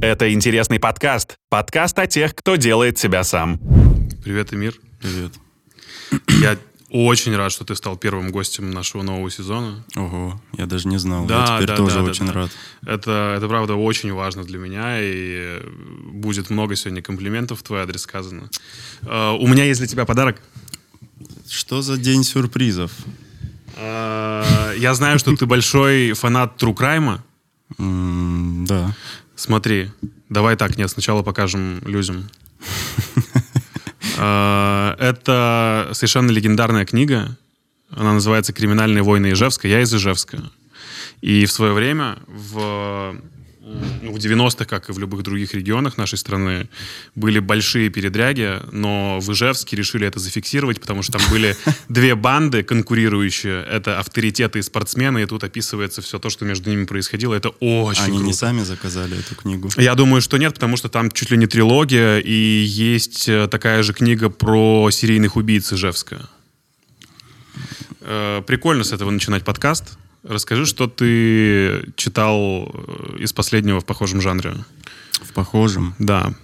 Это интересный подкаст. Подкаст о тех, кто делает себя сам. Привет, Эмир. Привет. Я очень рад, что ты стал первым гостем нашего нового сезона. Ого, я даже не знал. Да, я теперь да, тоже да, очень да. рад. Это, это правда очень важно для меня, и будет много сегодня комплиментов в твой адрес сказано. Э, У меня есть для тебя подарок. Что за день сюрпризов? Э, Я знаю, что ты большой фанат True Crime. Да. Смотри, давай так, нет, сначала покажем людям. Э, Это совершенно легендарная книга. Она называется «Криминальные войны Ижевска». Я из Ижевска. И в свое время, в, в 90-х, как и в любых других регионах нашей страны, были большие передряги, но в Ижевске решили это зафиксировать, потому что там были две банды конкурирующие. Это авторитеты и спортсмены, и тут описывается все то, что между ними происходило. Это очень Они не круто. сами заказали эту книгу. Я думаю, что нет, потому что там чуть ли не трилогия, и есть э, такая же книга про серийных убийц Ижевска. Э, Прикольно с этого начинать подкаст. Расскажи, что ты читал э, из последнего в похожем жанре. В похожем. Да.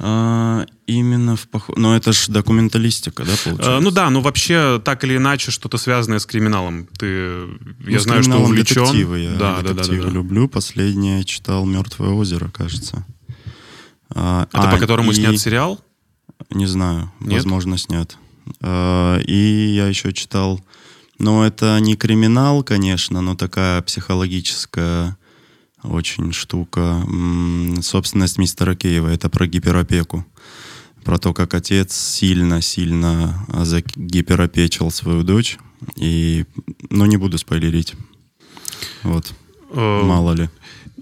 А, именно в похожем. Но это ж документалистика, да, Э, получается? Ну да, ну вообще так или иначе что-то связанное с криминалом. Ты, я Ну, с знаю, что увлечен. Детективы я да, да, да, детективы да, да. люблю. Последнее читал «Мертвое озеро», кажется. А, Это а, по которому и- снят сериал? Не знаю, Нет? возможно, снят. А, И я еще читал, ну, это не криминал, конечно, но такая психологическая очень штука. Собственность мистера Киева, это про гиперопеку. Про то, как отец сильно-сильно загиперопечил свою дочь. И, ну, не буду спойлерить. Вот, Э, мало ли.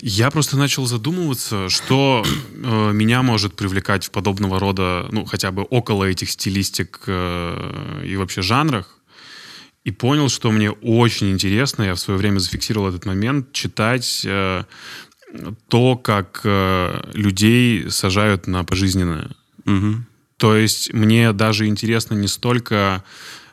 Я просто начал задумываться, что э, меня может привлекать в подобного рода, ну, хотя бы около этих стилистик э, и вообще жанрах. И понял, что мне очень интересно, я в свое время зафиксировал этот момент, читать э, то, как э, людей сажают на пожизненное. Мгм. То есть мне даже интересно не столько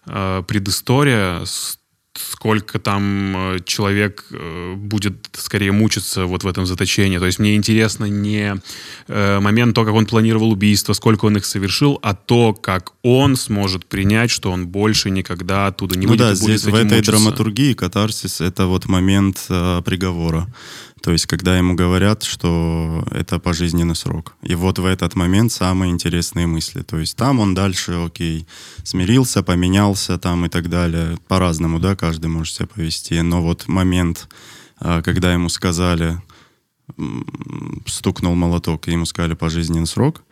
э, предыстория, с- сколько там э, человек э, будет скорее мучиться вот в этом заточении. То есть мне интересно не э, момент то, как он планировал убийство, сколько он их совершил, а то, как он сможет принять, что он больше никогда оттуда не Ну выйдет да, и будет здесь в этой мучиться. драматургии катарсис — это вот момент э, приговора. То есть, когда ему говорят, что это пожизненный срок. И вот в этот момент самые интересные мысли. То есть там он дальше, окей, смирился, поменялся там и так далее. По-разному, да, каждый может себя повести. Но вот момент, э, когда ему сказали, стукнул молоток, и ему сказали пожизненный срок,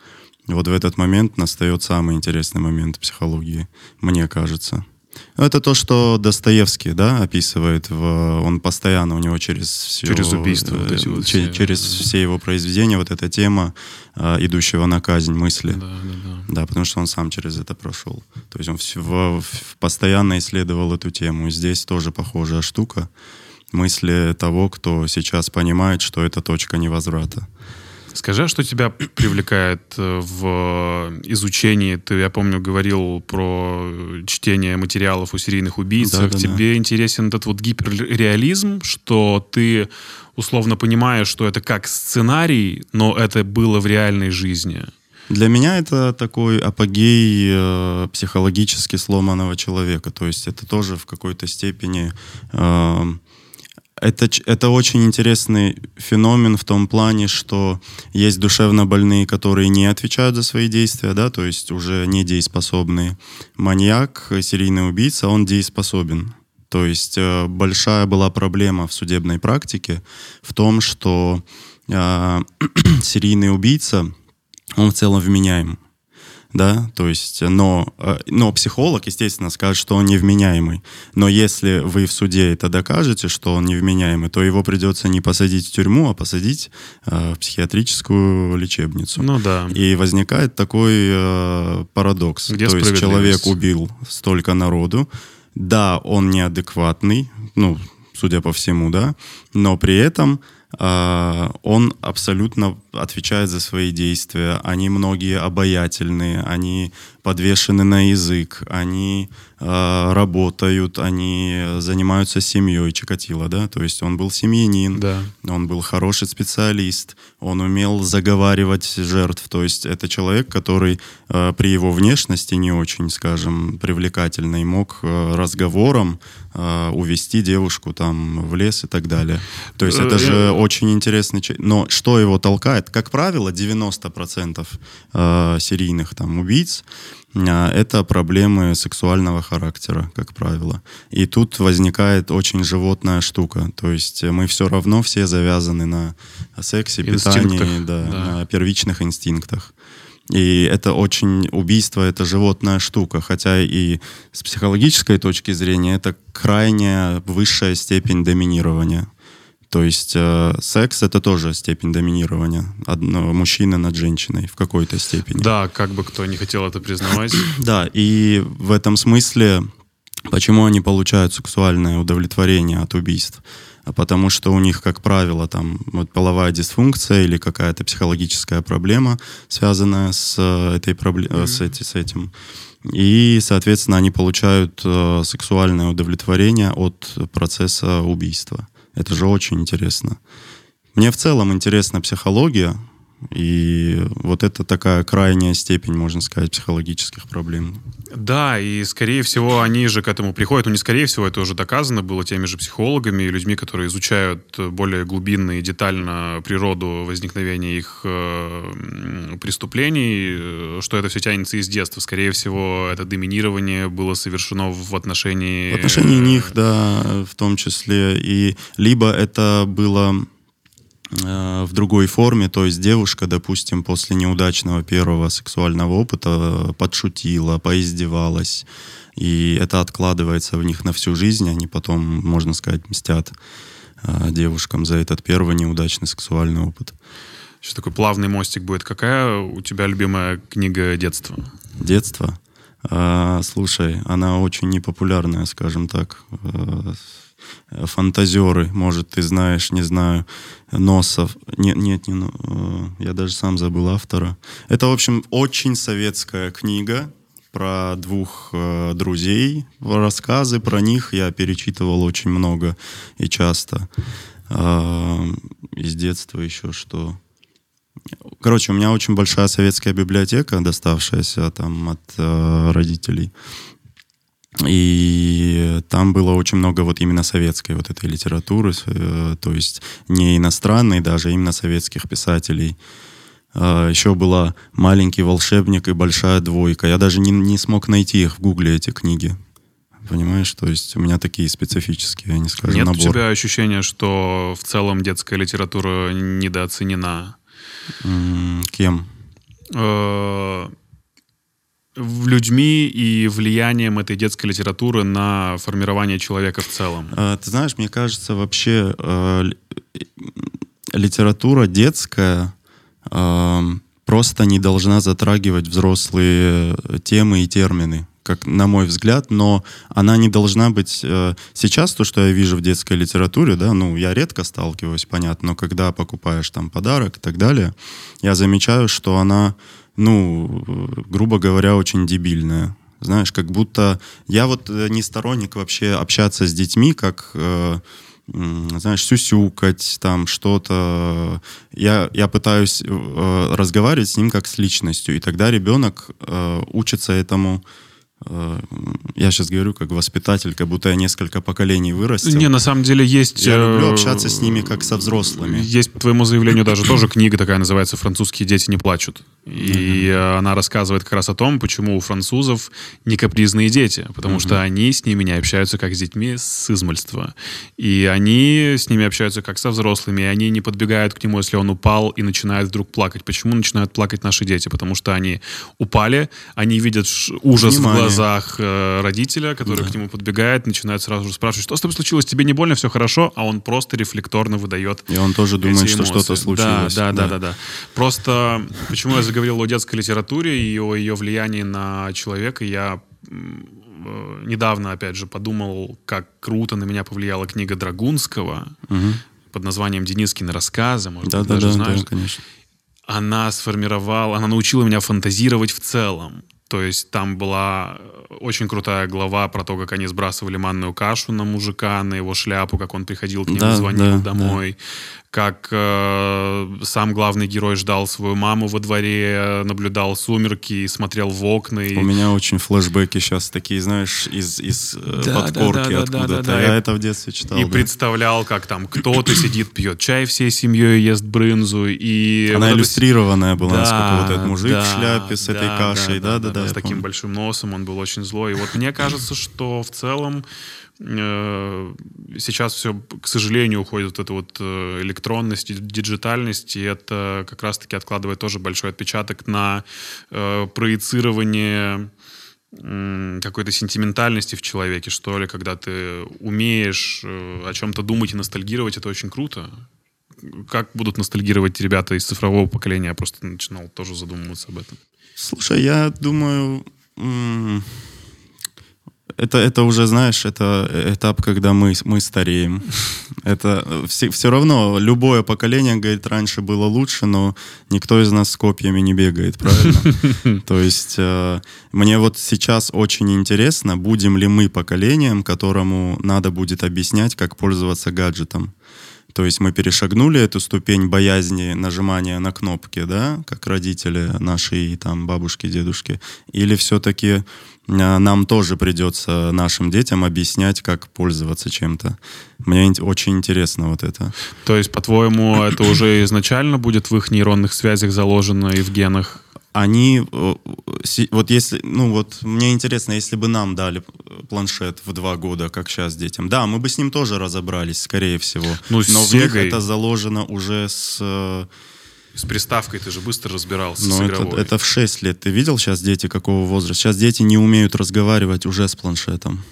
вот в этот момент настает самый интересный момент психологии, мне кажется. Ну, Это то, что Достоевский, да, описывает. В, он постоянно у него через все, Через убийства вот эти э, вот че- все. через все его произведения вот эта тема э, идущего на казнь мысли. Да, да, да. Да, потому что он сам через это прошел. То есть он вс- в- в- постоянно исследовал эту тему. И здесь тоже похожая штука. Мысли того, кто сейчас понимает, что это точка невозврата. Скажи, а что тебя привлекает э, в изучении? Ты, я помню, говорил про чтение материалов о серийных убийцах. Да-да-да. Тебе интересен этот вот гиперреализм, что ты условно понимаешь, что это как сценарий, но это было в реальной жизни. Для меня это такой апогей э, психологически сломанного человека. То есть это тоже в какой-то степени... э, это, это очень интересный феномен в том плане, что есть душевно больные, которые не отвечают за свои действия, да, то есть уже не дееспособные. Маньяк, серийный убийца, он дееспособен. То есть э, большая была проблема в судебной практике в том, что э, серийный убийца, он в целом вменяем. Да, то есть, но, э, но психолог, естественно, скажет, что он невменяемый. Но если вы в суде это докажете, что он невменяемый, то его придется не посадить в тюрьму, а посадить э, в психиатрическую лечебницу. Ну да. И возникает такой э, парадокс. Где То есть человек убил столько народу. Да, он неадекватный, ну, судя по всему, да, но при этом э, он абсолютно отвечает за свои действия. Они многие обаятельные, они подвешены на язык, они э, работают, они занимаются семьей Чикатило, да, то есть он был семьянин, Да. он был хороший специалист, он умел заговаривать жертв, то есть это человек, который э, при его внешности не очень, скажем, привлекательный, мог э, разговором э, увести девушку там в лес и так далее. То есть это Э, же очень интересный человек. Но что его толкает? Как правило, 90% э, серийных там убийц это проблемы сексуального характера, как правило. И тут возникает очень животная штука. То есть мы все равно все завязаны на сексе, Инстинктах, питании, да, да. на первичных инстинктах. И это очень убийство, это животная штука, хотя и с психологической точки зрения это крайняя высшая степень доминирования. То есть э, секс это тоже степень доминирования одного мужчины над женщиной в какой-то степени. Да, как бы кто не хотел это признавать. Да, и в этом смысле, почему они получают сексуальное удовлетворение от убийств? А Потому что у них, как правило, там вот половая дисфункция или какая-то психологическая проблема, связанная с э, этой проблемой, с, эти- с этим. И, соответственно, они получают э, сексуальное удовлетворение от процесса убийства. Это же очень интересно. Мне в целом интересна психология, и вот это такая крайняя степень, можно сказать, психологических проблем. Да, и скорее всего они же к этому приходят. Ну, не скорее всего, это уже доказано было теми же психологами и людьми, которые изучают более глубинно и детально природу возникновения их э, преступлений, э, что это все тянется из детства. Скорее всего, это доминирование было совершено в отношении... В отношении них, да, в том числе. И либо это было э, в другой форме, то есть девушка, допустим, после неудачного первого сексуального опыта подшутила, поиздевалась, и это откладывается в них на всю жизнь, они потом, можно сказать, мстят э, девушкам за этот первый неудачный сексуальный опыт. Сейчас такой плавный мостик будет. Какая у тебя любимая книга детства? Детство. А, слушай, она очень непопулярная, скажем так. Э, Фантазеры, может, ты знаешь, не знаю. Носов. Нет, нет, не, Но- э, я даже сам забыл автора. Это, в общем, очень советская книга про двух э, друзей. Рассказы про них я перечитывал очень много и часто. А, из детства еще что? Короче, у меня очень большая советская библиотека, доставшаяся там от э, родителей. И там было очень много вот именно советской вот этой литературы, э, то есть не иностранной даже, а именно советских писателей. А, Еще была «Маленький волшебник» и «Большая двойка». Я даже не, не смог найти их в гугле, эти книги. Понимаешь? То есть у меня такие специфические, они скажем, Нет набор. у тебя ощущения, что в целом детская литература недооценена? М, Кем? Э, в- людьми и влиянием этой детской литературы на формирование человека в целом. А, Ты знаешь, мне кажется, вообще э, ли- литература детская э, просто не должна затрагивать взрослые темы и термины, как на мой взгляд, но она не должна быть... э, Сейчас то, что я вижу в детской литературе, да, ну, я редко сталкиваюсь, понятно, но когда покупаешь там подарок и так далее, я замечаю, что она, ну, грубо говоря, очень дебильная. Знаешь, как будто я вот э, не сторонник вообще общаться с детьми, как э, знаешь, сюсюкать, там что-то. Я, я пытаюсь э, разговаривать с ним как с личностью, и тогда ребенок э, учится этому. Я сейчас говорю как воспитатель, как будто я несколько поколений вырастил. Не, на самом деле есть... я люблю э, общаться с ними как со взрослыми. Есть, по твоему заявлению, даже тоже книга такая называется «Французские дети не плачут». И э, она рассказывает как раз о том, почему у французов не капризные дети, потому что они с ними не общаются как с детьми с измальства. И они с ними общаются как со взрослыми, и они не подбегают к нему, если он упал и начинает вдруг плакать. Почему начинают плакать наши дети? Потому что они упали, они видят ужас Внимание. в глазах э, родителя, который к нему подбегает, начинает сразу же спрашивать, что с тобой случилось, тебе не больно, все хорошо, а он просто рефлекторно выдает И он тоже думает, эти что что-то эмоции. случилось. Да, да, да, да, да. Просто почему я заговорил о детской литературе и о ее влиянии на человека, я э, недавно, опять же, подумал, как круто на меня повлияла книга Драгунского Мгм. под названием «Денискины рассказы», может Да, быть, да, даже да, знаешь. да, конечно. Она сформировала, она научила меня фантазировать в целом. То есть там была очень крутая глава про то, как они сбрасывали манную кашу на мужика, на его шляпу, как он приходил к ним Да, и звонил да, домой. Как э, сам главный герой ждал свою маму во дворе, наблюдал сумерки, смотрел в окна. И... У меня очень флешбеки сейчас такие, знаешь, из, из э, Да, подкорки да, да, да, откуда-то. да, да. Я И- это в детстве читал. И да. представлял, как там кто-то сидит, пьет чай всей семьей, ест брынзу. И Она вот это иллюстрированная была, Да, насколько вот этот мужик да, в шляпе с этой да, кашей. Да-да-да. С я таким помню. большим носом он был очень злой. И вот мне кажется, что в целом сейчас все, к сожалению, уходит вот эта вот э, электронность, диджитальность, и это как раз-таки откладывает тоже большой отпечаток на э, проецирование какой-то сентиментальности в человеке, что ли, когда ты умеешь э, о чем-то думать и ностальгировать, это очень круто. Как будут ностальгировать ребята из цифрового поколения, я просто начинал тоже задумываться об этом. Слушай, я думаю, это, это уже, знаешь, это этап, когда мы, мы стареем. Это все, все равно, любое поколение, говорит, раньше было лучше, но никто из нас с копьями не бегает, правильно? То есть э, мне вот сейчас очень интересно, будем ли мы поколением, которому надо будет объяснять, как пользоваться гаджетом. То есть мы перешагнули эту ступень боязни нажимания на кнопки, да, как родители наши, там, бабушки, дедушки, или все-таки нам тоже придется нашим детям объяснять, как пользоваться чем-то. Мне очень интересно вот это. То есть, по-твоему, это уже изначально будет в их нейронных связях заложено и в генах? Они, э, вот если, ну вот, мне интересно, если бы нам дали планшет в два года, как сейчас детям, да, мы бы с ним тоже разобрались, скорее всего. Ну, Но в них Сегой- это заложено уже с... С приставкой ты же быстро разбирался, с Но это, игровой. это в 6 лет. Ты видел сейчас дети какого возраста? Сейчас дети не умеют разговаривать уже с планшетом.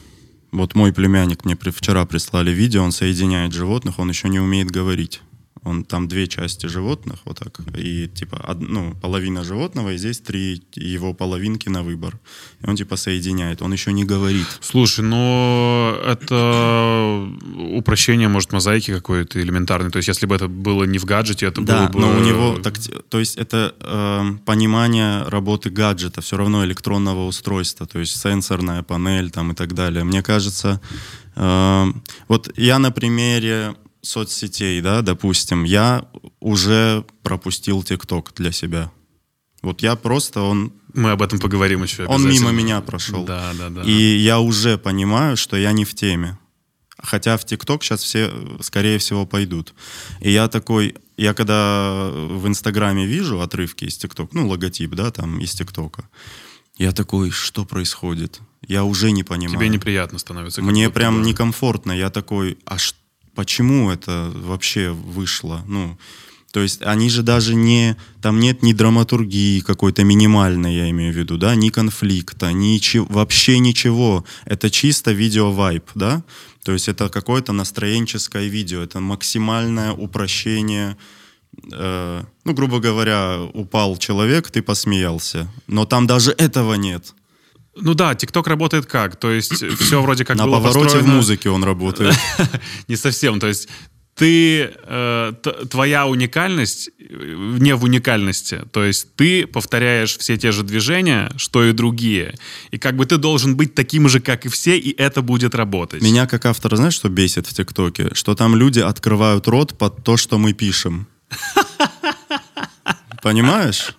Вот мой племянник мне вчера прислали видео, он соединяет животных, он еще не умеет говорить. Он там две части животных, вот так, и типа од- ну, половина животного, и здесь три его половинки на выбор. И он типа соединяет, он еще не говорит. Слушай, ну это упрощение, может, мозаики какой-то элементарный. То есть, если бы это было не в гаджете, это Да, было бы... но у него, так, то есть это э, понимание работы гаджета, все равно электронного устройства, то есть сенсорная панель там и так далее. Мне кажется, э, вот я на примере соцсетей, да, допустим, я уже пропустил ТикТок для себя. Вот я просто, он, Мы об этом поговорим еще он мимо меня прошел. Да, да, да. И я уже понимаю, что я не в теме. Хотя в ТикТок сейчас все, скорее всего, пойдут. И я такой, я когда в Инстаграме вижу отрывки из ТикТок, ну, логотип, да, там, из ТикТока, я такой, что происходит? Я уже не понимаю. Тебе неприятно становится. Мне прям некомфортно. Я такой, а ш- почему это вообще вышло? Ну, то есть они же даже не... Там нет ни драматургии какой-то минимальной, я имею в виду, да, ни конфликта, ничего, вообще ничего. Это чисто видео-вайп, да? То есть это какое-то настроенческое видео, это максимальное упрощение э, ну, грубо говоря, упал человек, ты посмеялся. Но там даже этого нет. Ну да, ТикТок работает как? То есть все вроде как На было повороте в музыке он работает. Не совсем. То есть ты, э, твоя уникальность э, не в уникальности. То есть ты повторяешь все те же движения, что и другие. И как бы ты должен быть таким же, как и все, и это будет работать. Меня как автора, знаешь, что бесит в ТикТоке? Что там люди открывают рот под то, что мы пишем. Понимаешь?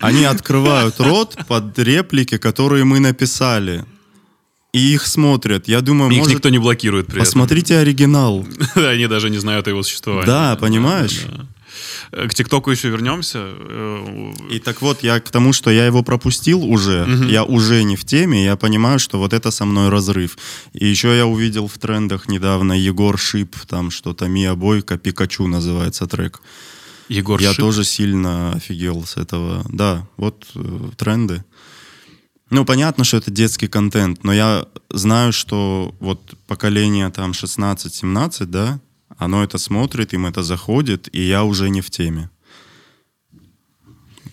Они открывают рот под реплики, которые мы написали. И их смотрят. Я думаю, Их может, никто не блокирует при посмотрите оригинал. этом. Они даже не знают о его существовании. Да, понимаешь? да. К ТикТоку еще вернемся. Э, И так вот, я к тому, что я его пропустил уже, я уже не в теме, я понимаю, что вот это со мной разрыв. И еще я увидел в трендах недавно Егор Шип, там что-то Мия Бойко, Пикачу называется трек. Егор я Шип. тоже сильно офигел с этого. Да, вот э, тренды. Ну, понятно, что это детский контент, но я знаю, что вот поколение там 16-17, да, оно это смотрит, им это заходит, и я уже не в теме.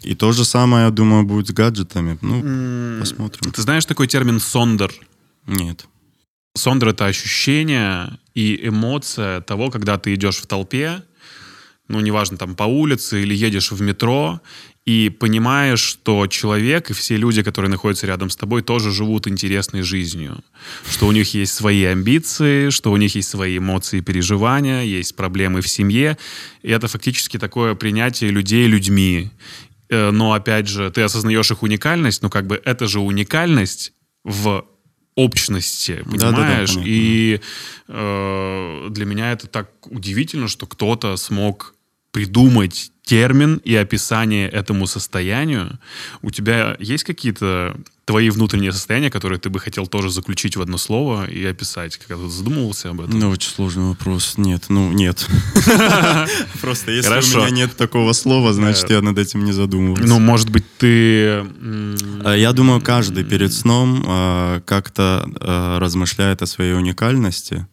И то же самое, я думаю, будет с гаджетами. Ну, посмотрим. Ты знаешь такой термин «сондер»? Нет. Сондер — это ощущение и эмоция того, когда ты идешь в толпе, ну, неважно, там, по улице или едешь в метро, и понимаешь, что человек и все люди, которые находятся рядом с тобой, тоже живут интересной жизнью. Что у них есть свои амбиции, что у них есть свои эмоции и переживания, есть проблемы в семье. И это фактически такое принятие людей людьми. Э, но, опять же, ты осознаешь их уникальность, но как бы это же уникальность в общности, понимаешь? Да, да, да, и э, для меня это так удивительно, что кто-то смог придумать термин и описание этому состоянию. У тебя есть какие-то твои внутренние состояния, которые ты бы хотел тоже заключить в одно слово и описать? Когда ты задумывался об этом? Ну, очень сложный вопрос. Нет, ну, нет. Просто если у меня нет такого слова, значит, я над этим не задумывался. Ну, может быть, ты... А, я думаю, каждый перед сном а, как-то а, размышляет о своей уникальности,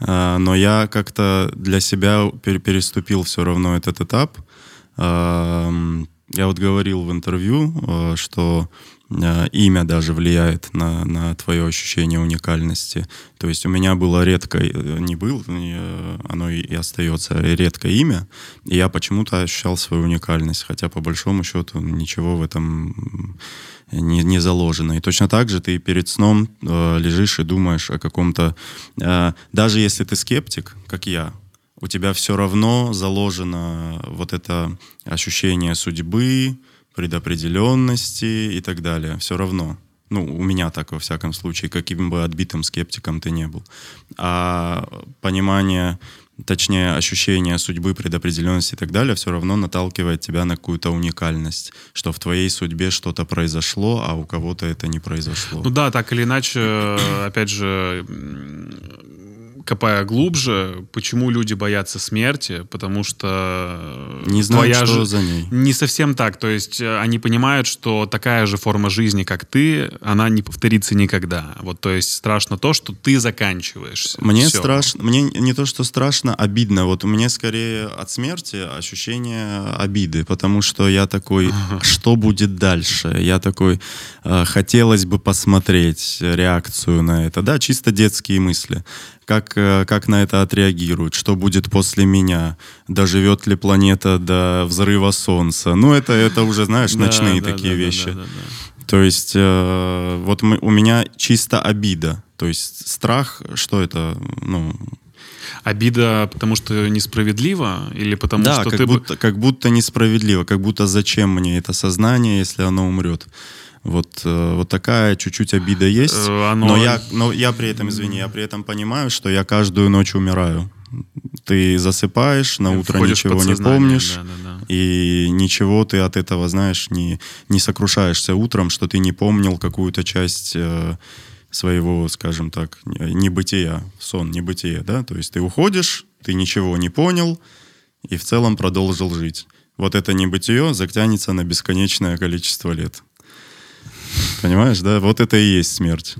но я как-то для себя переступил все равно этот этап — я вот говорил в интервью, э, что э, имя даже влияет на, на твое ощущение уникальности. То есть у меня было редкое, э, не было, оно и остается редкое имя, и я почему-то ощущал свою уникальность, хотя по большому счету ничего в этом не, не заложено. И точно так же ты перед сном э, лежишь и думаешь о каком-то... Э, даже если ты скептик, как я, у тебя все равно заложено вот это ощущение судьбы, предопределенности и так далее. Все равно. Ну, у меня так, во всяком случае, каким бы отбитым скептиком ты не был. А понимание, точнее, ощущение судьбы, предопределенности и так далее все равно наталкивает тебя на какую-то уникальность, что в твоей судьбе что-то произошло, а у кого-то это не произошло. Ну да, так или иначе, опять же, копая глубже, почему люди боятся смерти, потому что не знаю, что же... за ней. Не совсем так, то есть э, они понимают, что такая же форма жизни, как ты, она не повторится никогда. Вот, то есть страшно то, что ты заканчиваешься. Мне Все. страшно, мне не то, что страшно, обидно. Вот у меня скорее от смерти ощущение обиды, потому что я такой, ага. что будет дальше? Я такой, э, хотелось бы посмотреть реакцию на это, да, чисто детские мысли как, э, как на это отреагируют, что будет после меня, доживет ли планета до взрыва Солнца. Ну, это, это уже, знаешь, ночные да, такие да, вещи. Да, да, да, То есть э, вот мы, у меня чисто обида. То есть страх, что это, ну... Обида, потому что несправедливо, или потому да, что как ты... Будто, как будто несправедливо, как будто зачем мне это сознание, если оно умрет. Вот, э, вот такая чуть-чуть обида есть. Э, оно... Но, я, но я при этом, извини, я при этом понимаю, что я каждую ночь умираю. Ты засыпаешь, на утро Входишь ничего не помнишь, да, да, да. и ничего ты от этого, знаешь, не, не сокрушаешься утром, что ты не помнил какую-то часть э, своего, скажем так, небытия, сон, небытие, да, то есть ты уходишь, ты ничего не понял и в целом продолжил жить. Вот это небытие затянется на бесконечное количество лет. Понимаешь, да? Вот это и есть смерть.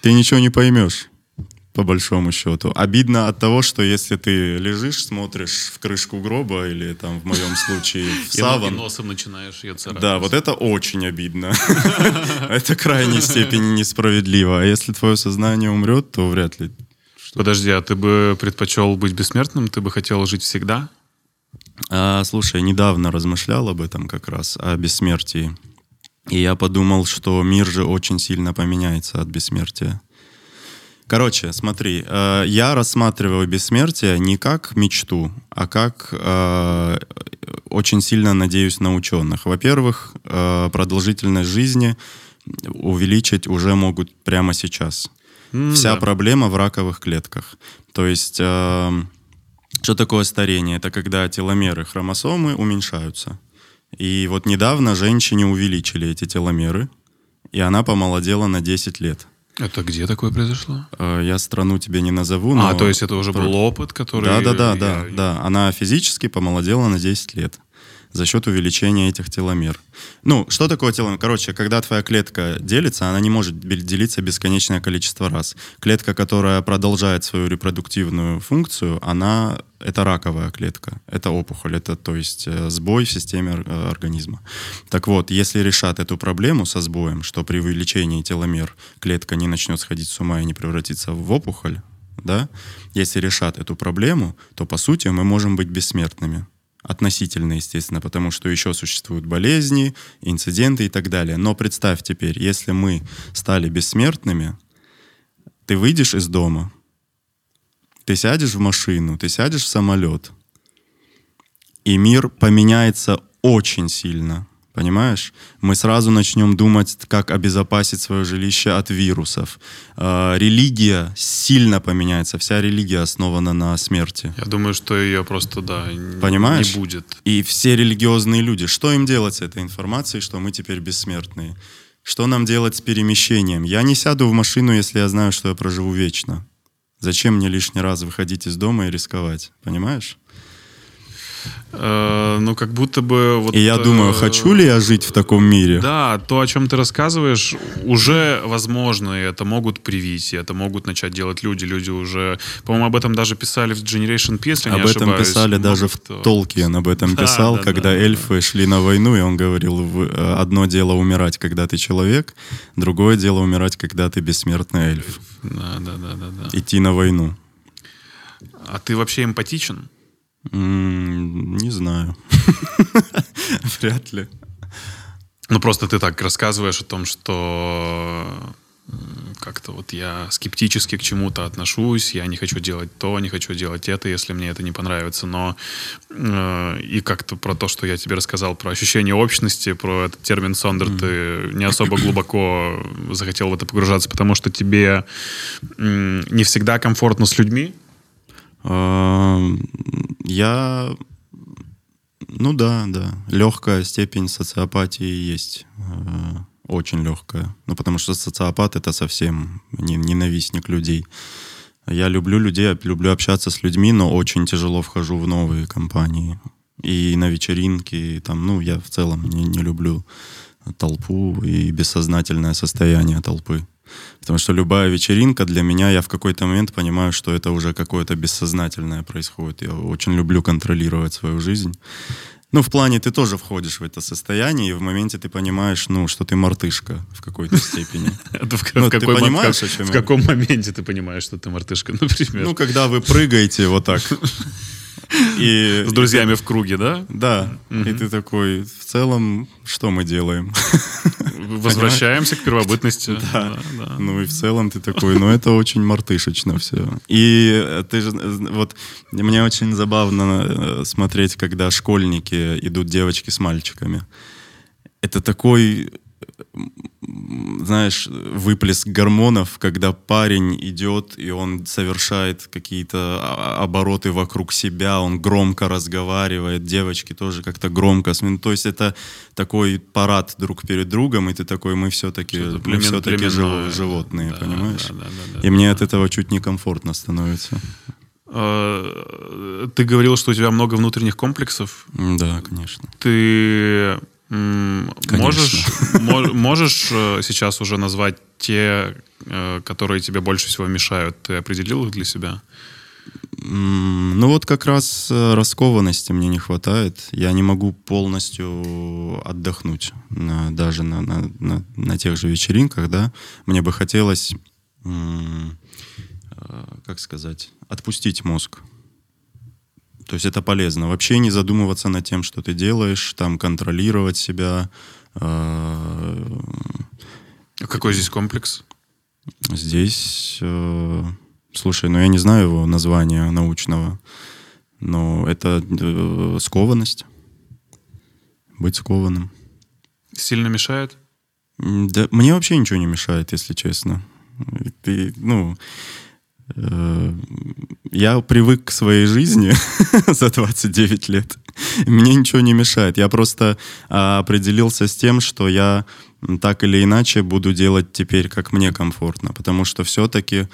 Ты ничего не поймешь, по большому счету. Обидно от того, что если ты лежишь, смотришь в крышку гроба или там в моем случае в саван. И носом начинаешь ее царапать. Да, вот это очень обидно. Это крайней степени несправедливо. А если твое сознание умрет, то вряд ли. Подожди, а ты бы предпочел быть бессмертным? Ты бы хотел жить всегда? А, слушай, недавно размышлял об этом как раз, о бессмертии. И я подумал, что мир же очень сильно поменяется от бессмертия. Короче, смотри, э, я рассматриваю бессмертие не как мечту, а как э, очень сильно надеюсь на ученых. Во-первых, э, продолжительность жизни увеличить уже могут прямо сейчас. Mm, Вся да. проблема в раковых клетках. То есть, э, что такое старение? Это когда теломеры хромосомы уменьшаются. И вот недавно женщине увеличили эти теломеры, и она помолодела на 10 лет. Это где такое произошло? Э, я страну тебе не назову. А, но... А, то есть это уже был опыт, который... Да, да, да, я... да, да. Она физически помолодела на 10 лет за счет увеличения этих теломер. Ну, что такое теломер? Короче, когда твоя клетка делится, она не может делиться бесконечное количество раз. Клетка, которая продолжает свою репродуктивную функцию, она это раковая клетка, это опухоль, это то есть э, сбой в системе э, организма. Так вот, если решат эту проблему со сбоем, что при увеличении теломер клетка не начнет сходить с ума и не превратится в опухоль, да, если решат эту проблему, то по сути мы можем быть бессмертными Относительно, естественно, потому что еще существуют болезни, инциденты и так далее. Но представь теперь, если мы стали бессмертными, ты выйдешь из дома, ты сядешь в машину, ты сядешь в самолет, и мир поменяется очень сильно. Понимаешь? Мы сразу начнем думать, как обезопасить свое жилище от вирусов. Э, религия сильно поменяется. Вся религия основана на смерти. Я думаю, что ее просто, да, Понимаешь? не будет. И все религиозные люди, что им делать с этой информацией, что мы теперь бессмертные? Что нам делать с перемещением? Я не сяду в машину, если я знаю, что я проживу вечно. Зачем мне лишний раз выходить из дома и рисковать? Понимаешь? Э, ну, как будто бы... Вот, И я думаю, э, хочу ли я жить в таком мире? Да, то, о чем ты рассказываешь, уже возможно, и это могут привить, и это могут начать делать люди. Люди уже, по-моему, об этом даже писали в Generation P, если Об не этом ошибаюсь. писали даже в Могут, э, Толкиен об этом Да, писал, да, когда да, да, эльфы шли на войну, и он говорил, «В- э, одно дело умирать, когда ты человек, другое дело умирать, когда ты бессмертный эльф. Да, да, да, да, да. Идти на войну. А ты вообще эмпатичен? Не знаю. Вряд ли. Ну, просто ты так рассказываешь о том, что как-то вот я скептически к чему-то отношусь, я не хочу делать то, не хочу делать это, если мне это не понравится, но э, и как-то про то, что я тебе рассказал, про ощущение общности, про этот термин Сондер, ты не особо глубоко захотел в это погружаться, потому что тебе м, не всегда комфортно с людьми, Я... Ну да, да. Легкая степень социопатии есть. Э, Очень легкая. Ну потому что социопат — это совсем не- ненавистник людей. Я люблю людей, люблю общаться с людьми, но очень тяжело вхожу в новые компании. И на вечеринки, и там, ну, я в целом не, не люблю толпу и бессознательное состояние толпы. Потому что любая вечеринка для меня, я в какой-то момент понимаю, что это уже какое-то бессознательное происходит. Я очень люблю контролировать свою жизнь. Ну, в плане ты тоже входишь в это состояние, и в моменте ты понимаешь, ну, что ты мартышка в какой-то степени. Ну, в ты понимаешь, о чем в каком моменте ты понимаешь, что ты мартышка, например? Ну, когда вы прыгаете вот так. И с друзьями в круге, да? Да, и ты такой, в целом, что мы делаем? Возвращаемся к первобытности. Да. да. Ну и в целом ты такой, ну это очень мартышечно все. И э, ты же, э, вот, мне очень забавно э, смотреть, когда школьники идут девочки с мальчиками. Это такой, знаешь, выплеск гормонов, когда парень идет, и он совершает какие-то а- обороты вокруг себя, он громко разговаривает, девочки тоже как-то громко. ну, То есть это такой парад друг перед другом, и ты такой, мы все-таки, племен- все-таки племенное. животные, Да, понимаешь? да, да, да, да. и мне от этого чуть некомфортно становится. Э, Ты говорил, что у тебя много внутренних комплексов. Да, конечно. Ты Конечно. можешь, мо- можешь э, сейчас уже назвать те, э, которые тебе больше всего мешают? Ты определил их для себя? Ну вот как раз раскованности мне не хватает. Я не могу полностью отдохнуть на- даже на, на- на- на тех же вечеринках, да. Мне бы хотелось, как сказать, отпустить мозг. То есть это полезно. Вообще не задумываться над тем, что ты делаешь, там контролировать себя. э, А Какой здесь комплекс? Здесь, э, слушай, ну я не знаю его названия научного, но это э, скованность. Быть скованным. Сильно мешает? Да, мне вообще ничего не мешает, если честно. Ты, ну, э, я привык к своей жизни за 29 лет. Мне ничего не мешает. Я просто а, определился с тем, что я так или иначе буду делать теперь, как мне комфортно. Потому что все-таки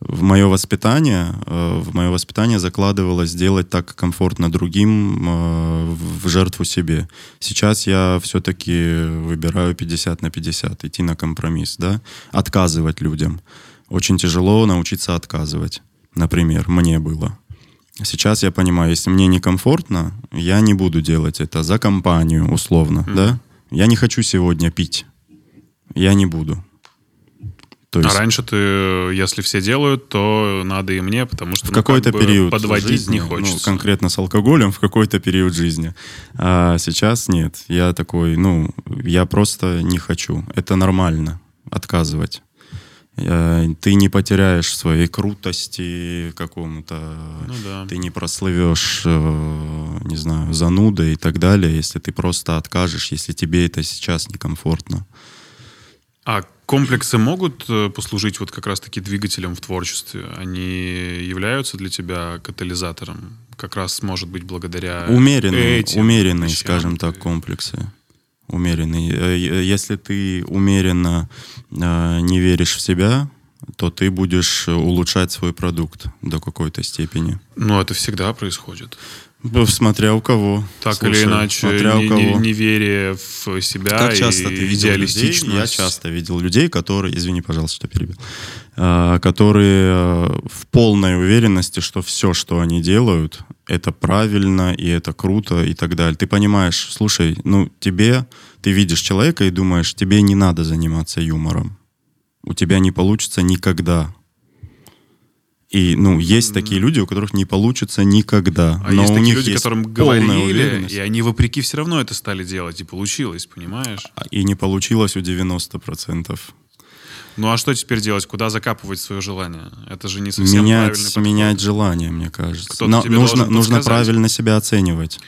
в мое воспитание, э, в мое воспитание закладывалось сделать так комфортно другим э, в жертву себе. Сейчас я все-таки выбираю 50 на 50, идти на компромисс, да, отказывать людям. Очень тяжело научиться отказывать. Например, мне было. Сейчас я понимаю, если мне некомфортно, я не буду делать это за компанию, условно, да. Я не хочу сегодня пить. Я не буду. То есть А раньше ты, если все делают, то надо и мне, потому что в ну, какой-то как бы период подводить жизни, не ну, хочется. конкретно с алкоголем в какой-то период жизни. А сейчас нет. Я такой, ну, я просто не хочу. Это нормально отказывать. Э, Ты не потеряешь своей крутости какому-то. Ну да. Ты не прослывешь, э, не знаю, занудой и так далее, если ты просто откажешь, если тебе это сейчас некомфортно. А комплексы могут э, послужить вот как раз-таки двигателем в творчестве? Они являются для тебя катализатором? Как раз, может быть, благодаря Умеренные, этим умеренные, вещам скажем так, комплексы. Умеренные. Э, Если ты умеренно э, не веришь в себя, то ты будешь улучшать свой продукт до какой-то степени. Ну, это всегда происходит. Смотря у кого. Так Слушай, или иначе, смотря у не- кого. не- неверие в себя Как часто и ты видел людей? идеалистичность. Я часто видел людей, которые, извини, пожалуйста, что перебил, которые э, в полной уверенности, что все, что они делают, это правильно и это круто и так далее. Ты понимаешь, слушай, ну тебе, ты видишь человека и думаешь, тебе не надо заниматься юмором. У тебя не получится никогда. И, ну, есть такие люди, у которых не получится никогда. А но есть у такие них люди, есть которым говорили, и они вопреки все равно это стали делать, и получилось, понимаешь? И не получилось у 90%. Ну а что теперь делать? Куда закапывать свое желание? Это же не совсем менять, правильный подход. менять желание, мне кажется. Кто-то Но тебе нужно, нужно правильно себя оценивать.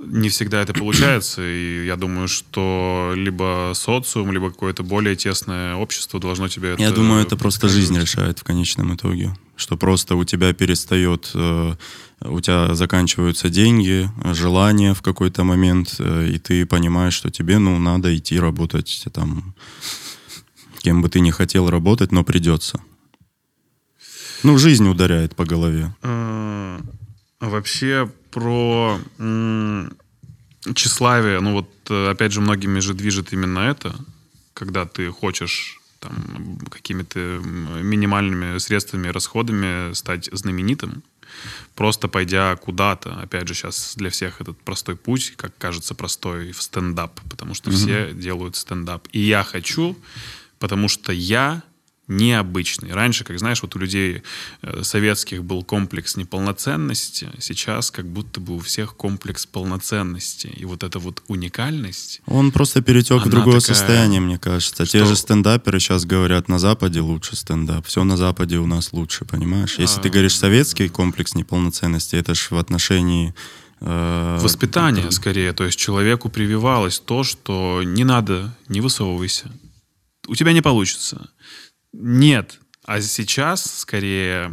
Не всегда это получается, и я думаю, что либо социум, либо какое-то более тесное общество должно тебе это... Я думаю, это просто жизнь решает в конечном итоге. Что просто у тебя перестает, э, у тебя заканчиваются деньги, желание в какой-то момент, э, и ты понимаешь, что тебе, ну, надо идти работать там, кем бы ты не хотел работать, но придется. Ну, жизнь ударяет по голове. А Вообще про тщеславие, ну вот э, опять же многими же движет именно это, когда ты хочешь там какими-то минимальными средствами, расходами стать знаменитым, просто пойдя куда-то. Опять же, сейчас для всех этот простой путь, как кажется, простой в стендап, потому что все делают стендап. И я хочу, потому что я необычный. Раньше, как знаешь, вот у людей э, советских был комплекс неполноценности, сейчас как будто бы у всех комплекс полноценности. И вот эта вот уникальность, Он просто перетек в другое такая, состояние, мне кажется. Те что- же стендаперы сейчас говорят, на Западе лучше стендап. Все на Западе у нас лучше, понимаешь? Если А. ты говоришь советский комплекс неполноценности, это ж в отношении... э, воспитание скорее. То есть человеку прививалось то, что не надо, не высовывайся. У тебя не получится. Нет. А сейчас, скорее,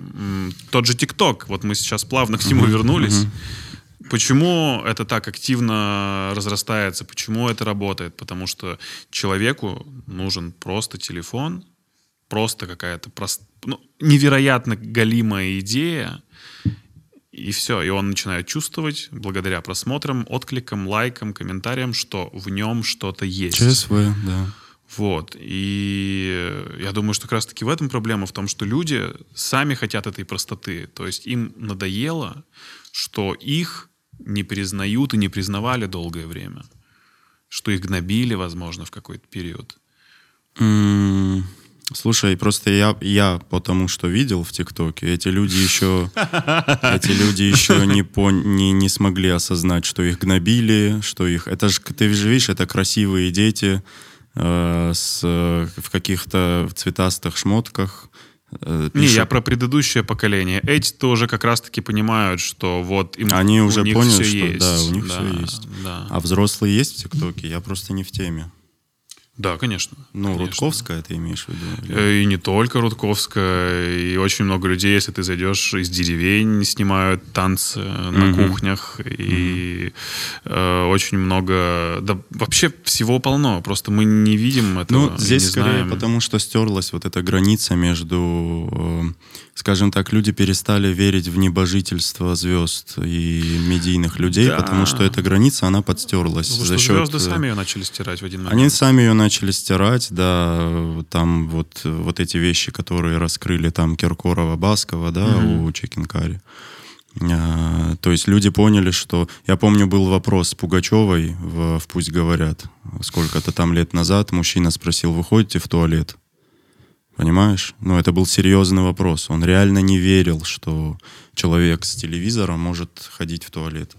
тот же ТикТок, вот мы сейчас плавно к нему вернулись. Почему это так активно разрастается? Почему это работает? Потому что человеку нужен просто телефон, просто какая-то прост... ну, невероятно галимая идея, и все. И он начинает чувствовать, благодаря просмотрам, откликам, лайкам, комментариям, что в нем что-то есть. ЧСВ, да. Вот. И я думаю, что как раз-таки в этом проблема, в том, что люди сами хотят этой простоты. То есть им надоело, что их не признают и не признавали долгое время. Что их гнобили, возможно, в какой-то период. Слушай, просто я, я потому что видел в ТикТоке, эти люди еще, эти люди еще не, пон- не, не смогли осознать, что их гнобили, что их... Это же, ты же видишь, это красивые дети э, с, в каких-то цветастых шмотках. э, Не, пишут- я про предыдущее поколение. Эти тоже как раз-таки понимают, что вот им Они у уже них поняли, что есть. да, у них Да, все есть. Да. А взрослые есть в ТикТоке? Я просто не в теме. Да, конечно. Ну, конечно. Рудковская ты имеешь в виду? или- Э, И не только Рудковская, и очень много людей, если ты зайдешь из деревень, снимают танцы на Мгм. кухнях, и э, очень много, да вообще всего полно, просто мы не видим этого, Ну, здесь скорее знаем. потому, что стерлась вот эта граница между, э, скажем так, люди перестали верить в небожительство звезд и медийных людей, Да. потому что эта граница, она подстерлась. Потому за счет, звезды э, сами ее начали стирать в один момент. Они сами ее начали стирать, да, там вот, вот эти вещи, которые раскрыли там Киркорова, Баскова, да, Мгм. у Чекинкари. А, То есть люди поняли, что... Я помню, был вопрос с Пугачевой в, в «Пусть говорят». Сколько-то там лет назад мужчина спросил, вы ходите в туалет? Понимаешь? Ну, это был серьезный вопрос. Он реально не верил, что человек с телевизором может ходить в туалет.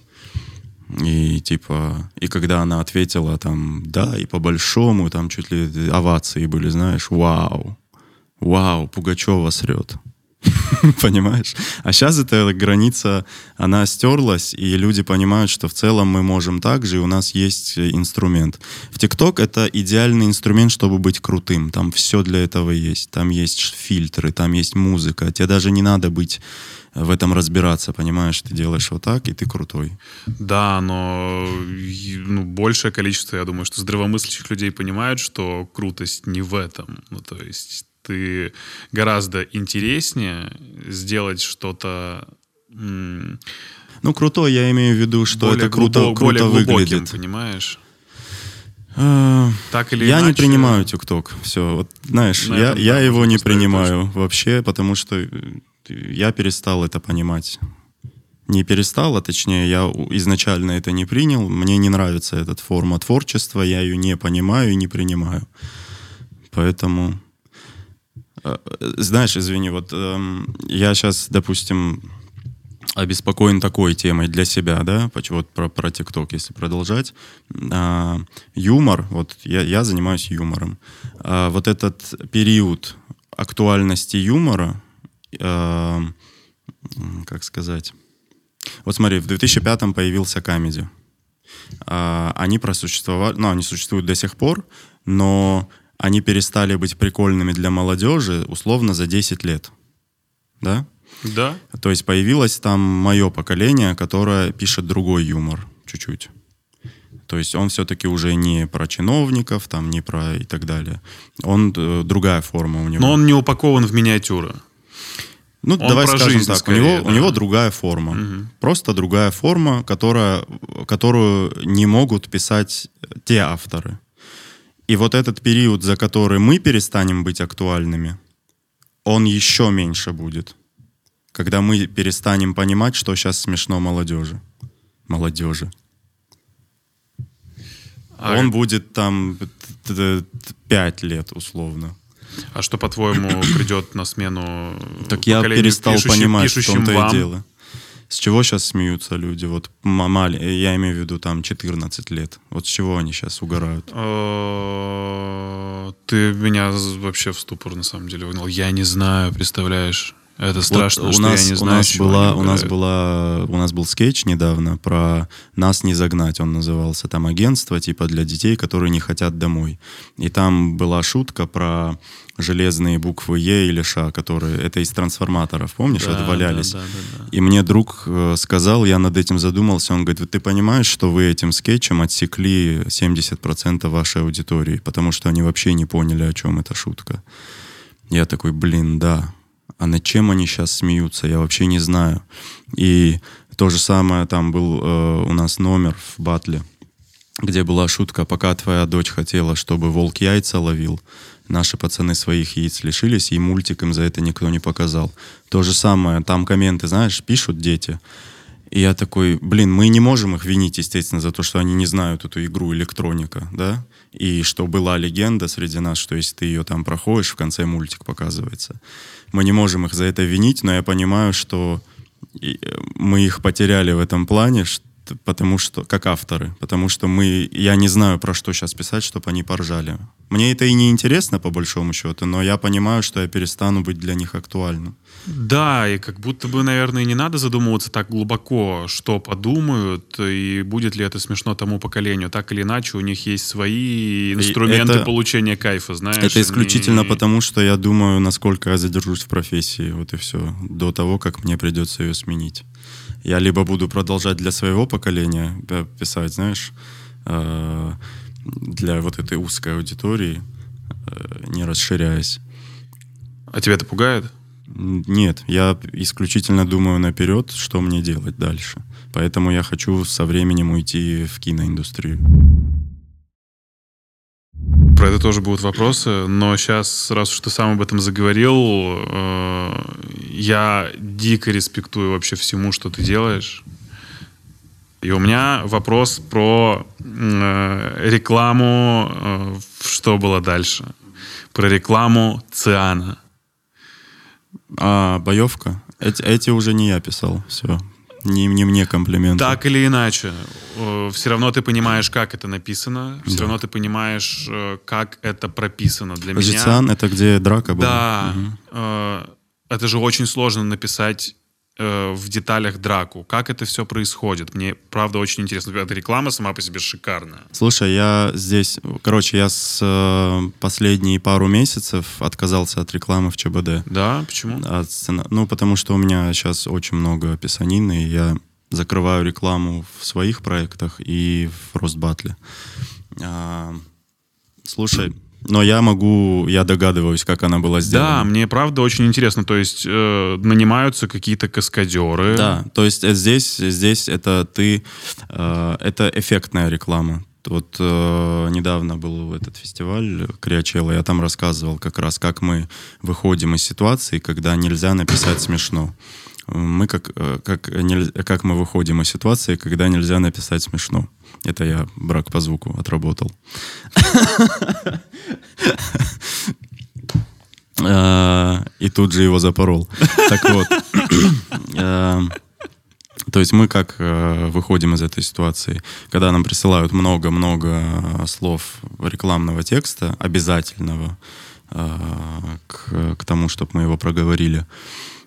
И типа, и когда она ответила там, да, и по-большому, там чуть ли овации были, знаешь, вау, вау, Пугачева срет. Понимаешь? А сейчас эта граница, она стерлась, и люди понимают, что в целом мы можем так же, и у нас есть инструмент. В ТикТок это идеальный инструмент, чтобы быть крутым. Там все для этого есть. Там есть фильтры, там есть музыка. Тебе даже не надо быть в этом разбираться, понимаешь, ты делаешь вот так, и ты крутой. Да, но ну, большее количество, я думаю, что здравомыслящих людей понимают, что крутость не в этом. Ну, то есть ты гораздо интереснее сделать что-то... Ну, крутой, я имею в виду, что более это круто, глубок, круто более выглядит. понимаешь? А, так или я иначе... не принимаю ТикТок. Все, вот, знаешь, я, я его не принимаю точно. вообще, потому что э, я перестал это понимать. Не перестал, а точнее, я изначально это не принял. Мне не нравится эта форма творчества, я ее не понимаю и не принимаю. Поэтому Э, знаешь, извини, вот э, я сейчас, допустим, обеспокоен такой темой для себя, да, вот про, про TikTok, если продолжать. А, юмор, вот я, я занимаюсь юмором. А, вот этот период актуальности юмора, а, как сказать, вот смотри, в 2005 появился комедий. А, они просуществовали, ну, они существуют до сих пор, но они перестали быть прикольными для молодежи условно за 10 лет. Да? Да. То есть появилось там мое поколение, которое пишет другой юмор чуть-чуть. То есть он все-таки уже не про чиновников, там, не про и так далее. Он э, другая форма у него. Но он не упакован в миниатюры. Ну, он давай скажем так, скорее, у, него, да. у него другая форма. Угу. Просто другая форма, которая, которую не могут писать те авторы. И вот этот период, за который мы перестанем быть актуальными, он еще меньше будет. Когда мы перестанем понимать, что сейчас смешно молодежи. Молодежи. А он будет там пять лет, условно. А что, по-твоему, придет на смену Так я перестал пишущим, понимать, пишущим в том-то и дело. С чего сейчас смеются люди? Вот мали, я имею в виду там 14 лет. Вот с чего они сейчас угорают? Э, ты меня вообще в ступор на самом деле выгнал. Я не знаю, представляешь? Это страшно, вот у что нас, я не знаю, у нас была, у нас была, у нас был скетч недавно про нас не загнать, он назывался там агентство типа для детей, которые не хотят домой. И там была шутка про железные буквы Е или Ш, которые это из трансформаторов, помнишь, да, отвалялись. Да, да, да, да. И мне друг э, сказал, я над этим задумался, он говорит, ты понимаешь, что вы этим скетчем отсекли 70% вашей аудитории, потому что они вообще не поняли, о чем эта шутка. Я такой, блин, да. А над чем они сейчас смеются, я вообще не знаю. И то же самое, там был э, у нас номер в батле, где была шутка, пока твоя дочь хотела, чтобы волк яйца ловил, наши пацаны своих яиц лишились, и мультик им за это никто не показал. То же самое, там комменты, знаешь, пишут дети. И я такой, блин, мы не можем их винить, естественно, за то, что они не знают эту игру электроника, да? И что была легенда среди нас, что если ты ее там проходишь, в конце мультик показывается. Мы не можем их за это винить, но я понимаю, что э, мы их потеряли в этом плане, потому что, как авторы, потому что мы, я не знаю, про что сейчас писать, чтобы они поржали. Мне это и не интересно, по большому счету, но я понимаю, что я перестану быть для них актуальным. Да, и как будто бы, наверное, не надо задумываться так глубоко, что подумают, и будет ли это смешно тому поколению. Так или иначе, у них есть свои инструменты это, получения кайфа, знаешь. Это исключительно и... потому, что я думаю, насколько я задержусь в профессии, вот и все, до того, как мне придется ее сменить я либо буду продолжать для своего поколения писать, знаешь, э, для вот этой узкой аудитории, э, не расширяясь. А тебя это пугает? Нет, я исключительно думаю наперед, что мне делать дальше. Поэтому я хочу со временем уйти в киноиндустрию. Про это тоже будут вопросы, но сейчас, раз уж ты сам об этом заговорил, э, я дико респектую вообще всему, что ты делаешь. И у меня вопрос про э, рекламу, э, что было дальше. про рекламу Циана. А боевка? Эти, эти уже не я писал. Все. Не, не мне комплименты. Так или иначе, э, все равно ты понимаешь, как это написано, все Да. равно ты понимаешь, э, как это прописано для Позициан меня. это где драка была? Да, э, это же очень сложно написать э, в деталях драку. Как это все происходит? Мне правда очень интересно. Эта реклама сама по себе шикарная. Слушай, я здесь, короче, я с э, последние пару месяцев отказался от рекламы в ЧБД. Да, почему? От сцена- Ну, потому что у меня сейчас очень много писанины, и я закрываю рекламу в своих проектах и в Росбатле. А, слушай, но я могу, я догадываюсь, как она была сделана. Да, мне правда очень интересно. То есть э, нанимаются какие-то каскадеры. Да, то есть э, здесь, здесь это ты, э, это эффектная реклама. Вот э, недавно был этот фестиваль Криачелла, я там рассказывал как раз, как мы выходим из ситуации, когда нельзя написать смешно. Мы как, э, как, как мы выходим из ситуации, когда нельзя написать смешно. Это я брак по звуку отработал. Э, И тут же его запорол. Так вот. э, То есть мы как выходим из этой ситуации, когда нам присылают много-много слов рекламного текста, обязательного к тому, чтобы мы его проговорили,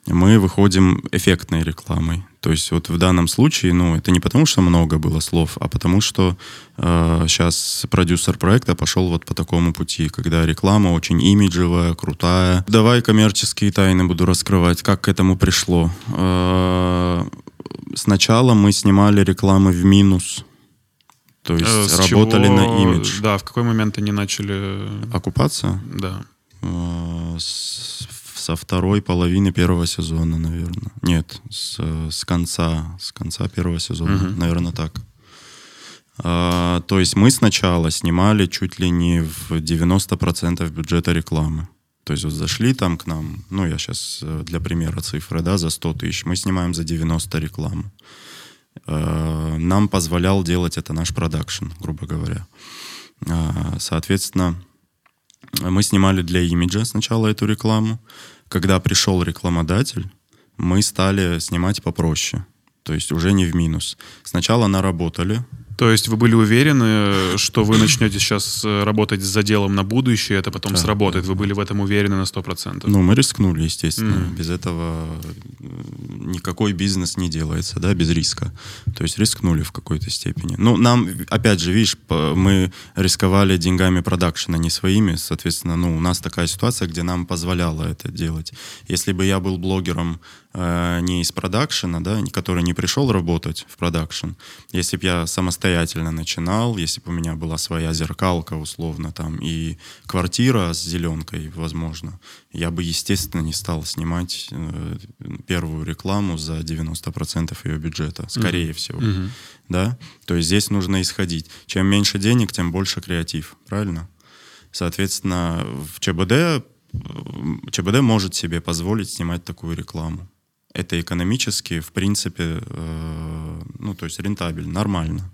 мы выходим эффектной рекламой. То есть вот в данном случае, ну, это не потому, что много было слов, а потому что сейчас продюсер проекта пошел вот по такому пути, когда реклама очень имиджевая, крутая. Давай коммерческие тайны буду раскрывать, как к этому пришло. Э, Сначала мы снимали рекламы в минус, то есть Э, с работали чего- на имидж. Да, в какой момент они начали... Оккупация? Да. Э, с- со второй половины первого сезона, наверное. Нет, с, с конца, с конца первого сезона, Мгм. наверное, так. А, то есть мы сначала снимали чуть ли не в 90% бюджета рекламы. То есть вот зашли там к нам, ну я сейчас для примера цифры, да, за 100 тысяч, мы снимаем за 90 рекламу. Э, Нам позволял делать это наш продакшн, грубо говоря. А, Соответственно, мы снимали для имиджа сначала эту рекламу. Когда пришел рекламодатель, мы стали снимать попроще. То есть уже не в минус. Сначала наработали. То есть вы были уверены, что вы начнете сейчас э, работать с заделом на будущее, это потом Да, сработает. да, Вы были в этом уверены на 100%? Ну, мы рискнули, естественно. Мгм. Без этого никакой бизнес не делается, да, без риска. То есть рискнули в какой-то степени. Ну, нам, опять же, видишь, мы рисковали деньгами продакшена, не своими. Соответственно, ну, у нас такая ситуация, где нам позволяло это делать. Если бы я был блогером э, не из продакшена, да, который не пришел работать в продакшн, если бы я самостоятельно начинал, если бы у меня была своя зеркалка, условно, там, и квартира с зеленкой, возможно, я бы, естественно, не стал снимать э, первую рекламу за 90% ее бюджета, скорее всего. Мгм. Да? То есть здесь нужно исходить. Чем меньше денег, тем больше креатив. Правильно? Соответственно, в ЧБД э, ЧБД может себе позволить снимать такую рекламу. Это экономически, в принципе, э, ну, то есть рентабельно, нормально.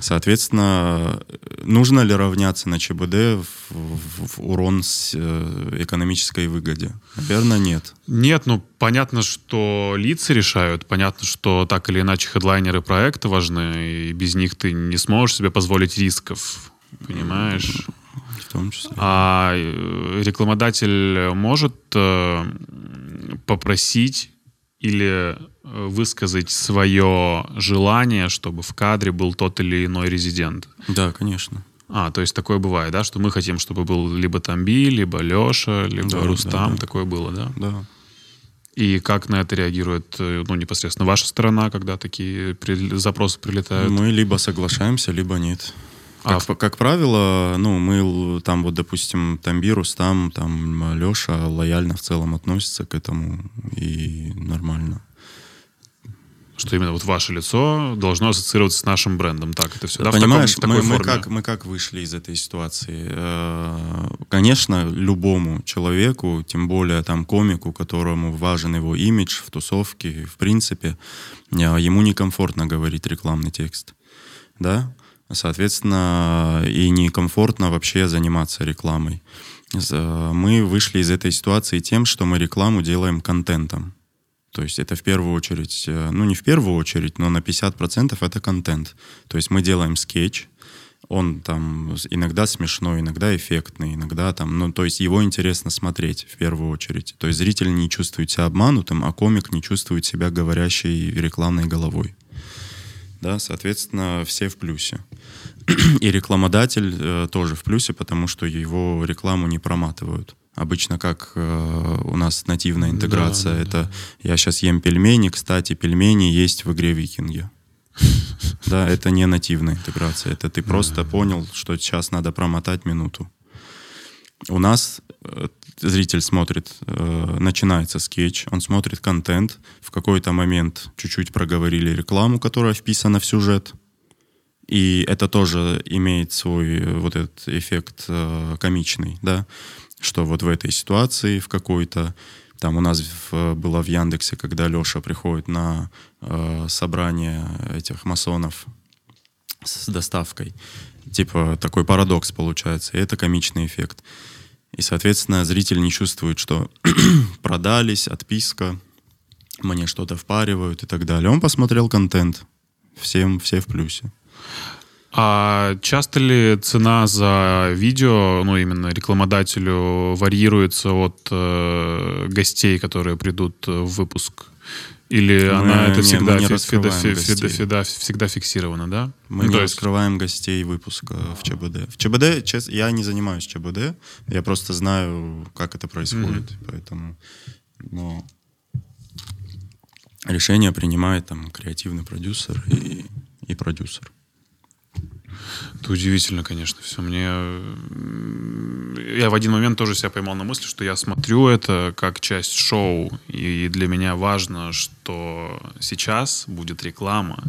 Соответственно, нужно ли равняться на ЧБД в, в- в урон с э, экономической выгоде? Наверное, нет. Нет, ну понятно, что лица решают, понятно, что так или иначе хедлайнеры проекта важны, и без них ты не сможешь себе позволить рисков, понимаешь? Том числе. А э, рекламодатель может э, попросить или э, высказать свое желание, чтобы в кадре был тот или иной резидент. Да, конечно. А, то есть такое бывает, да, что мы хотим, чтобы был либо Тамби, либо Леша, либо Да, Рустам, да, да. такое было, да? Да. И как на это реагирует, ну, непосредственно ваша сторона, когда такие при- запросы прилетают? Мы либо соглашаемся, либо нет. А Как, как правило, ну, мы там вот, допустим, Тамбирус, там, там Леша лояльно в целом относится к этому и нормально. Что именно вот ваше лицо должно ассоциироваться с нашим брендом. Так, это все, да? в Понимаешь, таком- в мы, такой мы форме? как, мы как вышли из этой ситуации? Э, Конечно, любому человеку, тем более там комику, которому важен его имидж в тусовке, в принципе, э, ему некомфортно говорить рекламный текст. Да? Соответственно, и некомфортно вообще заниматься рекламой. З- Мы вышли из этой ситуации тем, что мы рекламу делаем контентом. То есть это в первую очередь, э, ну не в первую очередь, но на 50% это контент. То есть мы делаем скетч, он там иногда смешной, иногда эффектный, иногда там, ну то есть его интересно смотреть в первую очередь. То есть зритель не чувствует себя обманутым, а комик не чувствует себя говорящей рекламной головой. Да, соответственно, все в плюсе. И рекламодатель э, тоже в плюсе, потому что его рекламу не проматывают. Обычно как э, у нас нативная интеграция, да, это я сейчас ем пельмени, кстати, пельмени есть в игре Викинги. Да, это не нативная интеграция, это ты просто понял, что сейчас надо промотать минуту. У нас э, зритель смотрит, э, начинается скетч, он смотрит контент, в какой-то момент чуть-чуть проговорили рекламу, которая вписана в сюжет, и это тоже имеет свой э, вот этот эффект комичный, да, что вот в этой ситуации в какой-то, там у нас в- было в Яндексе, когда Леша приходит на э, собрание этих масонов с доставкой, типа такой парадокс получается, и это комичный эффект. И, соответственно, зритель не чувствует, что продались, отписка, мне что-то впаривают и так далее. Он посмотрел контент, всем, все в плюсе. А часто ли цена за видео, ну именно рекламодателю, варьируется от э, гостей, которые придут в выпуск? Или Мы- она это не, всегда, не фи- раскрываем фи- фи- гостей. фи- всегда фиксирована, да? Мы Ну, не есть- раскрываем гостей выпуска в ЧБД. В ЧБД, честно, я не занимаюсь ЧБД, я просто знаю, как это происходит, поэтому, но решение принимает там креативный продюсер и, и продюсер. Это удивительно, конечно, все. Мне... м, Я в один момент тоже себя поймал на мысли, что я смотрю это как часть шоу, и для меня важно, что сейчас будет реклама.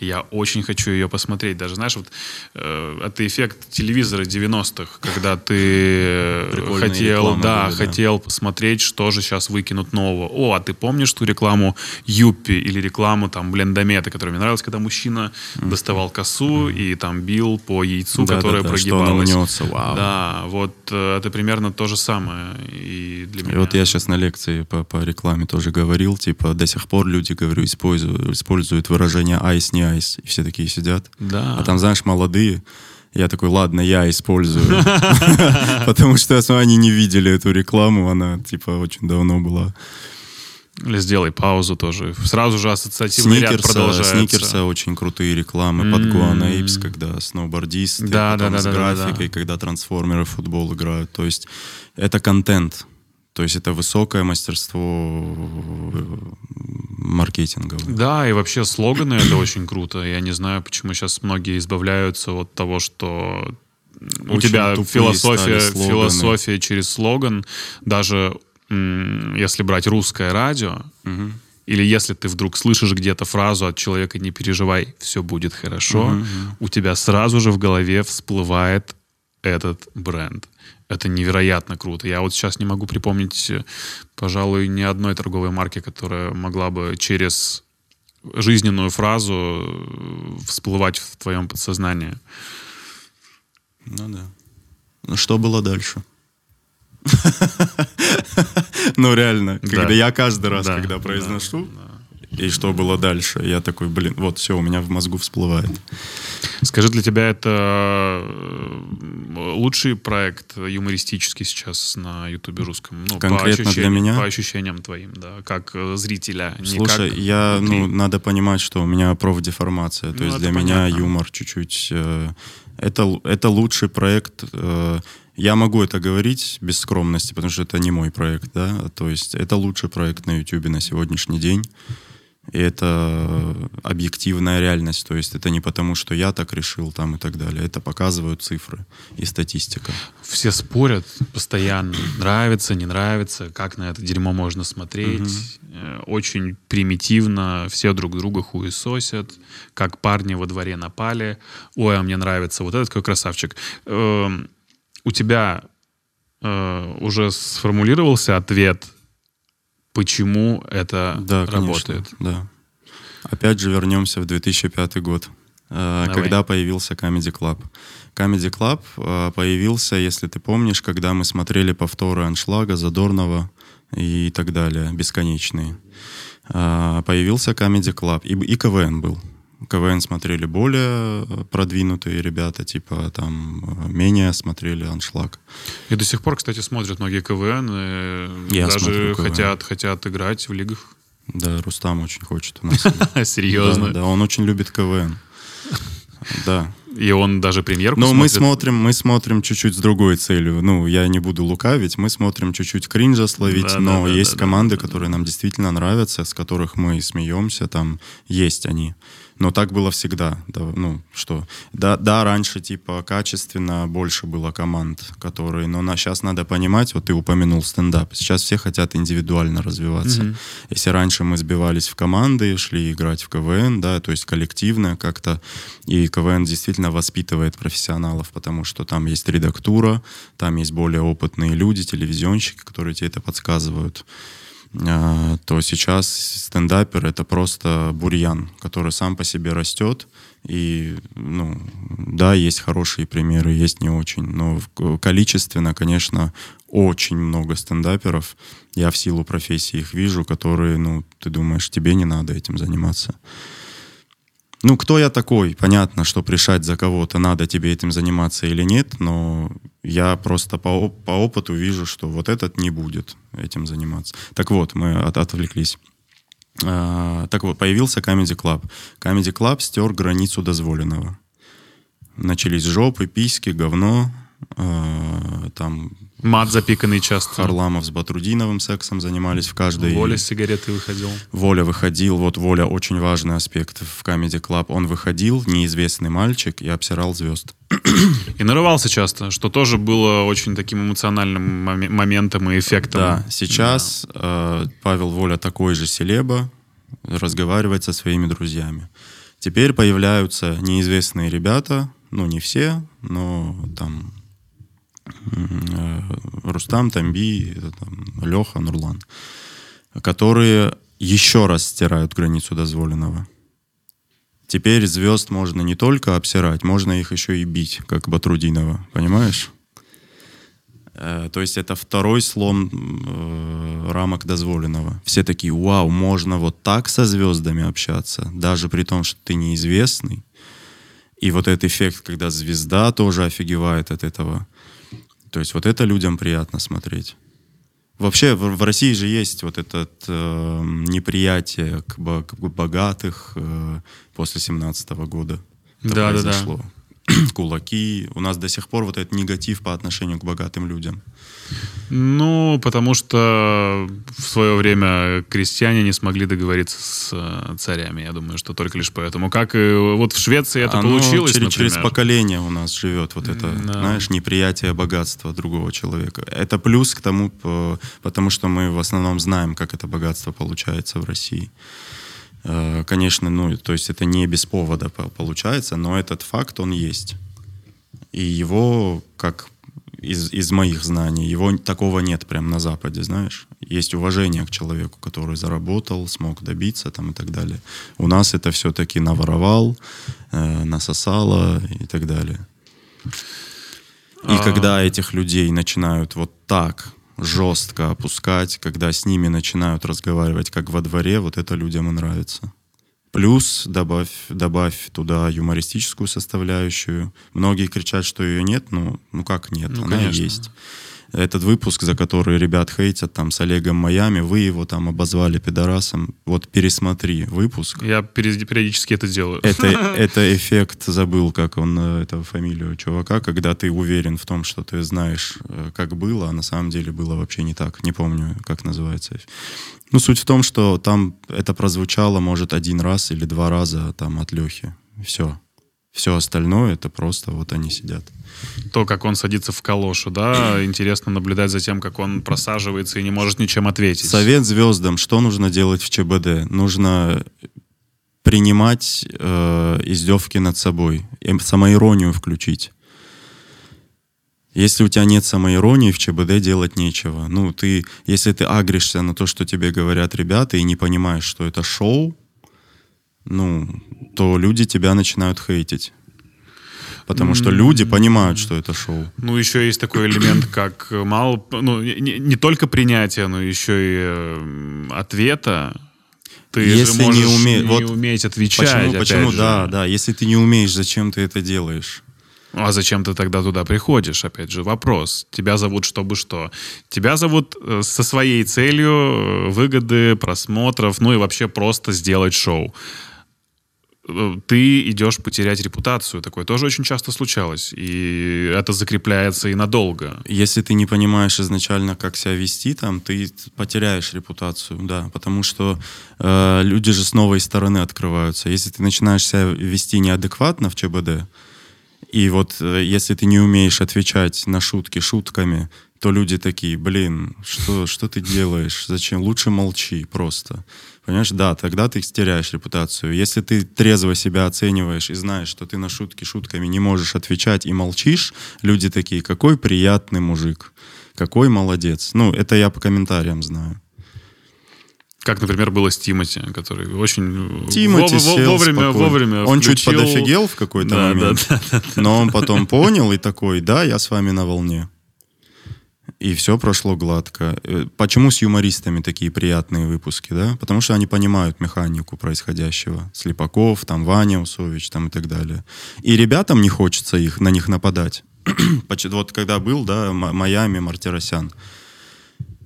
И Я очень хочу ее посмотреть. Даже, знаешь, вот э, это эффект телевизора 90-х, когда ты э, Прикольные хотел, да, были, да. хотел посмотреть, что же сейчас выкинут нового. О, а ты помнишь ту рекламу Юппи или рекламу там Блендомета, которая мне нравилась, когда мужчина доставал косу и там бил по яйцу, Да-да-да, которое что оно прогибалось. мнется, вау. Да, вот э, это примерно то же самое. И для И меня... вот я сейчас на лекции по, по рекламе тоже говорил, типа, до сих пор люди, говорю, используют, используют выражение айс, не айс. И все такие сидят. Да. А там, знаешь, молодые. Я такой, ладно, я использую. Потому что они не видели эту рекламу, она, типа, очень давно была. Или сделай паузу тоже. Сразу же ассоциативный ряд Сникерса, продолжается. Сникерса очень крутые рекламы под Гуана Эйпс, когда сноубордисты, Да, потом да, с да, да, да, графикой, да. когда трансформеры в футбол играют. То есть это контент. То есть это высокое мастерство э, маркетинговое. Да, и вообще слоганы это очень круто. Я не знаю, почему сейчас многие избавляются от того, что у Очень тебя философия, философия через слоган. Даже если брать русское радио, или если ты вдруг слышишь где-то фразу от человека «не переживай, все будет хорошо», у тебя сразу же в голове всплывает этот бренд. Это невероятно круто. Я вот сейчас не могу припомнить, пожалуй, ни одной торговой марки, которая могла бы через жизненную фразу э, всплывать в твоем подсознании. Ну да. Ну что было дальше? Ну реально, Да. когда я каждый раз, Да, когда да, произношу, и что было дальше, я такой, блин, вот все, у меня в мозгу всплывает. Скажи, для тебя это э, лучший проект юмористический сейчас на Ютубе русском? Ну, по Конкретно для меня? По ощущениям твоим, да, как э, зрителя. не Слушай, как я, внутри. ну, надо понимать, что у меня профдеформация. То Ну, есть для меня понятно. юмор чуть-чуть... э, это, это лучший проект. э, я могу это говорить без скромности, потому что это не мой проект, да. То есть это лучший проект на YouTube на сегодняшний день. И это объективная реальность. То есть это не потому, что я так решил там и так далее. Это показывают цифры и статистика. Все спорят постоянно, нравится, не нравится, как на это дерьмо можно смотреть. Э, Очень примитивно, все друг друга хуесосят, как парни во дворе напали. Ой, а мне нравится вот этот какой красавчик. Эм, У тебя э, уже сформулировался ответ, почему это Да, работает? конечно. Да. Опять же вернемся в 2005 год. э, Давай. когда появился Comedy Club. Comedy Club э, появился, если ты помнишь, когда мы смотрели повторы Аншлага, Задорнова и так далее, бесконечные. Э, Появился Comedy Club. И, и КВН был. КВН смотрели более э, продвинутые ребята, типа там э, менее смотрели Аншлаг. И до сих пор, кстати, смотрят многие КВН. э, Я даже КВН. хотят, хотят играть в лигах. Да, Рустам очень хочет у нас. Серьезно. Да, да, он очень любит КВН. Да. И он даже премьерку Но мы смотрит. смотрим, мы смотрим чуть-чуть с другой целью. Ну, я не буду лукавить, мы смотрим чуть-чуть кринжа словить, Да, но да, да, есть да, команды, да, да, которые нам действительно нравятся, с которых мы смеемся, там есть они. Но так было всегда. Да, ну, что? Да, да, раньше, типа, качественно больше было команд, которые... Но на, сейчас надо понимать, вот ты упомянул стендап. Сейчас все хотят индивидуально развиваться. Если раньше мы сбивались в команды, шли играть в КВН, да, то есть коллективно как-то, и КВН действительно воспитывает профессионалов, потому что там есть редактура, там есть более опытные люди, телевизионщики, которые тебе это подсказывают то сейчас стендапер это просто бурьян, который сам по себе растет. И, ну, да, есть хорошие примеры, есть не очень. Но количественно, конечно, очень много стендаперов. Я в силу профессии их вижу, которые, ну, ты думаешь, тебе не надо этим заниматься. Ну, кто я такой? Понятно, что решать за кого-то, надо тебе этим заниматься или нет, но я просто по, по опыту вижу, что вот этот не будет этим заниматься. Так вот, мы от- отвлеклись. А, так вот, появился Comedy Club. Comedy Club стер границу дозволенного. Начались жопы, письки, говно. а, там Мат запиканный часто. Харламов с Батрудиновым сексом занимались в каждой... Воля с сигаретой выходил. Воля выходил, вот Воля очень важный аспект в Comedy Club. Он выходил, неизвестный мальчик, и обсирал звезд. И нарывался часто, что тоже было очень таким эмоциональным моме- моментом и эффектом. Да, сейчас э, Павел Воля такой же селеба, разговаривает со своими друзьями. Теперь появляются неизвестные ребята, ну не все, но там Рустам, Тамби, это там, Леха, Нурлан, которые еще раз стирают границу дозволенного. Теперь звезд можно не только обсирать, можно их еще и бить, как Батрудинова, понимаешь? Э, То есть это второй слом э, рамок дозволенного. Все такие, вау, можно вот так со звездами общаться, даже при том, что ты неизвестный. И вот этот эффект, когда звезда тоже офигевает от этого. То есть вот это людям приятно смотреть. Вообще в, в России же есть вот это э, неприятие к, к богатых э, после 17 года. Это Да, да, да. произошло. Кулаки. У нас до сих пор вот этот негатив по отношению к богатым людям. Ну, потому что в свое время крестьяне не смогли договориться с э, царями. Я думаю, что только лишь поэтому. Как и вот в Швеции это Оно получилось, через, через поколение у нас живет вот это, Да. знаешь, неприятие богатства другого человека. Это плюс к тому, по- потому что мы в основном знаем, как это богатство получается в России. Э, Конечно, ну, то есть это не без повода по- получается, но этот факт, он есть. И его, как из, из моих знаний, его такого нет прям на Западе, знаешь. Есть уважение к человеку, который заработал, смог добиться там и так далее. У нас это все-таки наворовал, э, насосало и так далее. И А. когда этих людей начинают вот так жестко опускать, когда с ними начинают разговаривать как во дворе, вот это людям и нравится. Плюс добавь, добавь туда юмористическую составляющую. Многие кричат, что ее нет, ну, ну как нет, Ну, она конечно. есть. Этот выпуск, за который ребят хейтят там с Олегом Майами, вы его там обозвали пидорасом. Вот пересмотри выпуск. Я периодически это делаю. Это, это эффект, забыл, как он, э, это фамилию чувака, когда ты уверен в том, что ты знаешь, э, как было, а на самом деле было вообще не так. Не помню, как называется. Ну, суть в том, что там это прозвучало, может, один раз или два раза там от Лехи. Все. Все остальное, это просто вот они сидят. То, как он садится в калошу, да, интересно наблюдать за тем, как он просаживается и не может ничем ответить. Совет звездам, что нужно делать в ЧБД? Нужно принимать э, издевки над собой, эм, самоиронию включить. Если у тебя нет самоиронии, в ЧБД делать нечего. Ну, ты, если ты агришься на то, что тебе говорят ребята, и не понимаешь, что это шоу, ну, то люди тебя начинают хейтить. Потому что люди понимают, что это шоу. Ну, еще есть такой элемент, как мало, ну, не, не только принятия, но еще и э, ответа. Ты Если же можешь не уме- не вот уметь отвечать. Почему? Почему? же. Да, да. Если ты не умеешь, зачем ты это делаешь? А зачем ты тогда туда приходишь? Опять же, вопрос. Тебя зовут чтобы что? Тебя зовут э, со своей целью э, выгоды, просмотров, ну и вообще просто сделать шоу. Ты идешь потерять репутацию. Такое тоже очень часто случалось. И это закрепляется и надолго. Если ты не понимаешь изначально, как себя вести, там ты потеряешь репутацию, да, потому что э, люди же с новой стороны открываются. Если ты начинаешь себя вести неадекватно в ЧБД, и вот э, если ты не умеешь отвечать на шутки шутками, то люди такие, блин, что, что ты делаешь? Зачем? Лучше молчи просто. Понимаешь, да, тогда ты теряешь репутацию. Если ты трезво себя оцениваешь и знаешь, что ты на шутки шутками не можешь отвечать и молчишь, люди такие, какой приятный мужик, какой молодец. Ну, это я по комментариям знаю. Как, например, было с Тимати, который очень Тимати во- во- сел вовремя, спокойно. вовремя Он чуть включил- подофигел в какой-то Да, момент, да, да, но он потом понял и такой, да, я с вами на волне. И все прошло гладко. Э, Почему с юмористами такие приятные выпуски, да? Потому что они понимают механику происходящего. Слепаков, там Ваня Усович, там и так далее. И ребятам не хочется их, на них нападать. Вот когда был, да, Майами, Мартиросян.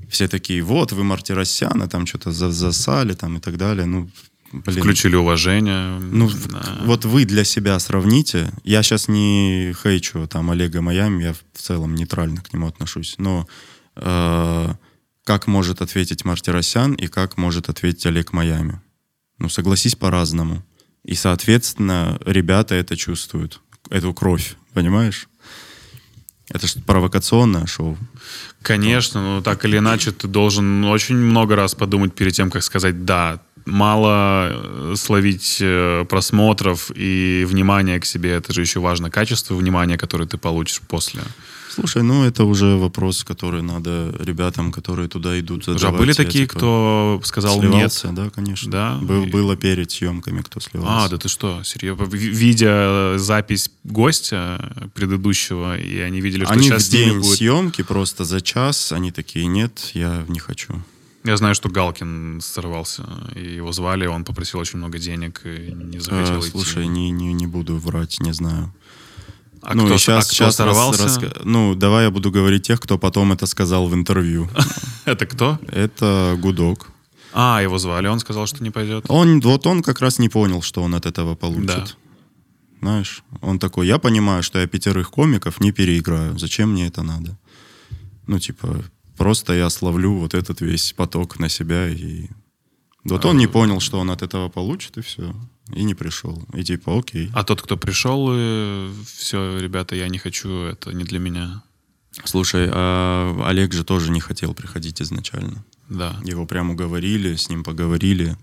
Все такие, вот, вы Мартиросяна, там что-то за- засали, там и так далее. Ну, блин. Включили уважение. Ну, Да. вот вы для себя сравните. Я сейчас не хейчу там Олега Майами, я в целом нейтрально к нему отношусь. Но э, как может ответить Мартиросян и как может ответить Олег Майами? Ну, согласись, по-разному. И, соответственно, ребята это чувствуют, эту кровь, понимаешь? Это же провокационное шоу. Конечно, но так или иначе ты должен очень много раз подумать перед тем, как сказать «да». Мало э, словить э, просмотров и внимания к себе, это же еще важно. Качество внимания, которое ты получишь после. Слушай, ну это уже вопрос, который надо ребятам, которые туда идут, задавать. Уже были такие, типа, кто сказал Сливался, «нет»? да, конечно. Да? Был, И- было перед съемками, кто сливался. А, да ты что, серьезно? Ви- Видя запись гостя предыдущего, и они видели, что Они сейчас в день будет... съемки просто за час, они такие, нет, я не хочу. Я знаю, что Галкин сорвался, и его звали, он попросил очень много денег и не захотел Э, идти. слушай, не, не, не буду врать, не знаю. а ну, кто, щас, а кто рас- сорвался? раска- Ну, давай я буду говорить тех, кто потом это сказал в интервью. Это кто? Это Гудок. А, его звали, он сказал, что не пойдет. Он, вот он как раз не понял, что он от этого получит. Да. Знаешь, он такой, я понимаю, что я пятерых комиков не переиграю. Зачем мне это надо? Ну, типа, просто я словлю вот этот весь поток на себя и... Вот он не понял, что он от этого получит, и все. И не пришел. И типа, окей. А тот, кто пришел, и все, ребята, я не хочу, это не для меня. Слушай, а Олег же тоже не хотел приходить изначально. Да. Его прям уговорили, с ним поговорили,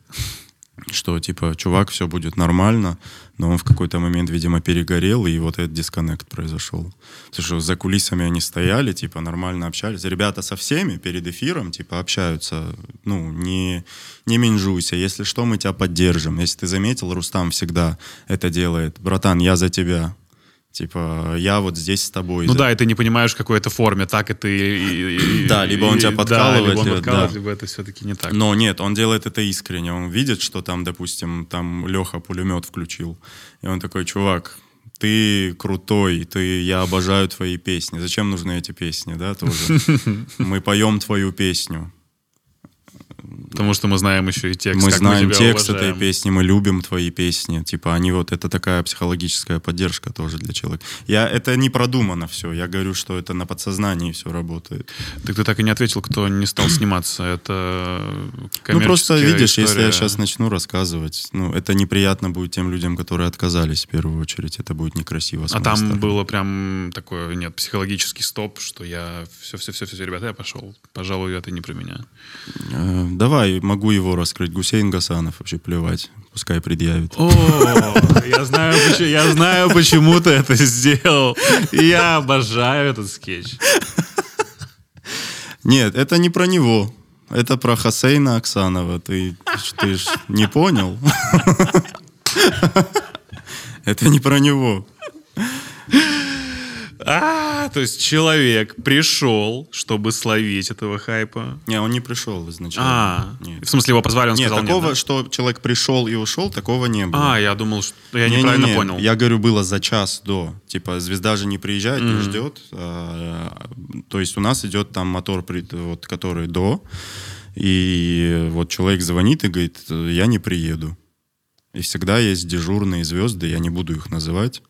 что типа, чувак, все будет нормально, но он в какой-то момент, видимо, перегорел, и вот этот дисконнект произошел. Потому что за кулисами они стояли, типа, нормально общались. Ребята со всеми перед эфиром, типа, общаются. Ну, не, не менжуйся. Если что, мы тебя поддержим. Если ты заметил, Рустам всегда это делает. Братан, я за тебя. Типа, я вот здесь с тобой. Ну За- да, и ты не понимаешь, в какой это форме, так это и... и- и- Да, либо он тебя да, подкалывает, либо он либо- подкалывает, да. либо это все-таки не так. Но нет, он делает это искренне. Он видит, что там, допустим, там Леха пулемет включил. И он такой, чувак, ты крутой, ты, я обожаю твои песни. Зачем нужны эти песни, да, тоже? Мы поем твою песню. Потому что мы знаем еще и текст, мы знаем мы текст уважаем. этой песни, мы любим твои песни. Типа они вот, это такая психологическая поддержка тоже для человека. Я, это не продумано все. Я говорю, что это на подсознании все работает. Так ты так и не ответил, кто не стал сниматься. Это Ну просто видишь, если я история. сейчас начну рассказывать, ну это неприятно будет тем людям, которые отказались в первую очередь. Это будет некрасиво. А там стороны. было прям такое, нет, психологический стоп, что я все-все-все, ребята, я пошел. Пожалуй, это не про меня. Давай, могу его раскрыть. Гусейн Гасанов вообще плевать. Пускай предъявит. О, я знаю, почему, я знаю, почему ты это сделал. Я обожаю этот скетч. Нет, это не про него. Это про Хасейна Оксанова. Ты, ты ж не понял? Это не про него. А, то есть человек пришел, чтобы словить этого хайпа. Не, он не пришел изначально. А, Нет. в смысле его позвали, он Нет, сказал такого, нет, да? что человек пришел и ушел, такого не было. А, я думал, что я Не-не-не, неправильно понял. Я говорю, было за час до. Типа, звезда же не приезжает, не Мгм. ждет. а, то есть у нас идет там мотор, вот, который до. И вот человек звонит и говорит, я не приеду. И всегда есть дежурные звезды, я не буду их называть.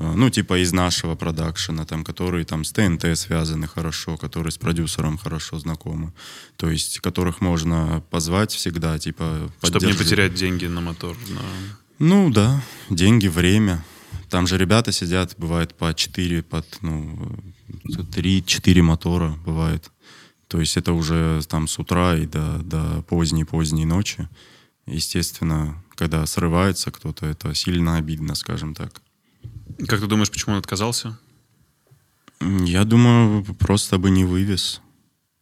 А, Ну, типа из нашего продакшена, там, которые там с ТНТ связаны хорошо, которые с продюсером хорошо знакомы. То есть, которых можно позвать всегда, типа, Чтобы не потерять деньги на мотор. на- Ну да, деньги, время. Там же ребята сидят, бывает по 4, под, ну, 3-4 мотора бывает. То есть это уже там с утра и до, до поздней-поздней ночи. Естественно, когда срывается кто-то, это сильно обидно, скажем так. Как ты думаешь, почему он отказался? Я думаю, просто бы не вывез.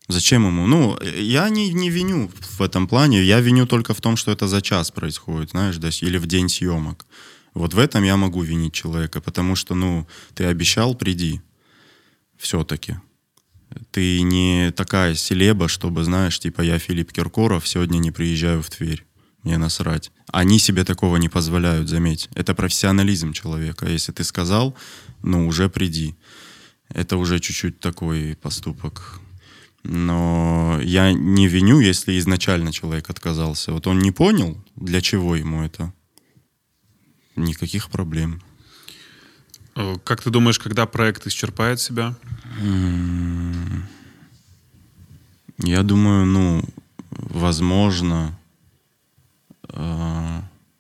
Зачем ему? Ну, я не, не виню в этом плане. Я виню только в том, что это за час происходит, знаешь, да, или в день съемок. Вот в этом я могу винить человека, потому что, ну, ты обещал, приди. Все-таки. Ты не такая селеба, чтобы, знаешь, типа, я Филипп Киркоров, сегодня не приезжаю в Тверь. Мне насрать. Они себе такого не позволяют, заметь. Это профессионализм человека. Если ты сказал, ну, уже приди. Это уже чуть-чуть такой поступок. Но я не виню, если изначально человек отказался. Вот он не понял, для чего ему это. Никаких проблем. Э, Как ты думаешь, когда проект исчерпает себя? М, Я думаю, ну, возможно,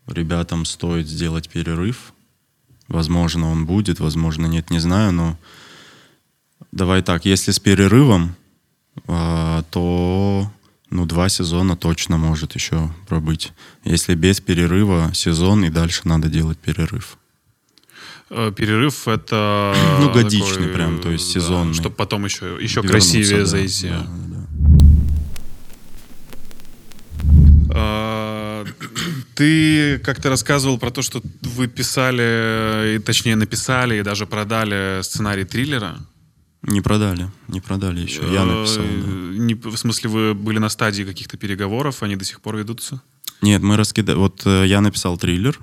ребятам стоит сделать перерыв. Возможно, он будет, возможно, нет, не знаю, но давай так, если с перерывом, э, то ну, два сезона точно может еще пробыть. Если без перерыва сезон, и дальше надо делать перерыв. Э, Перерыв это... Ну, годичный прям, то есть сезонный. Чтобы потом еще, еще красивее да, зайти. да, да. А, Ты как-то рассказывал про то, что вы писали, и, точнее написали и даже продали сценарий триллера. Не продали, не продали еще. Я написал. Э, да. не- в смысле, вы были на стадии каких-то переговоров, они до сих пор ведутся? Нет, мы раскидали. Вот э, я написал триллер,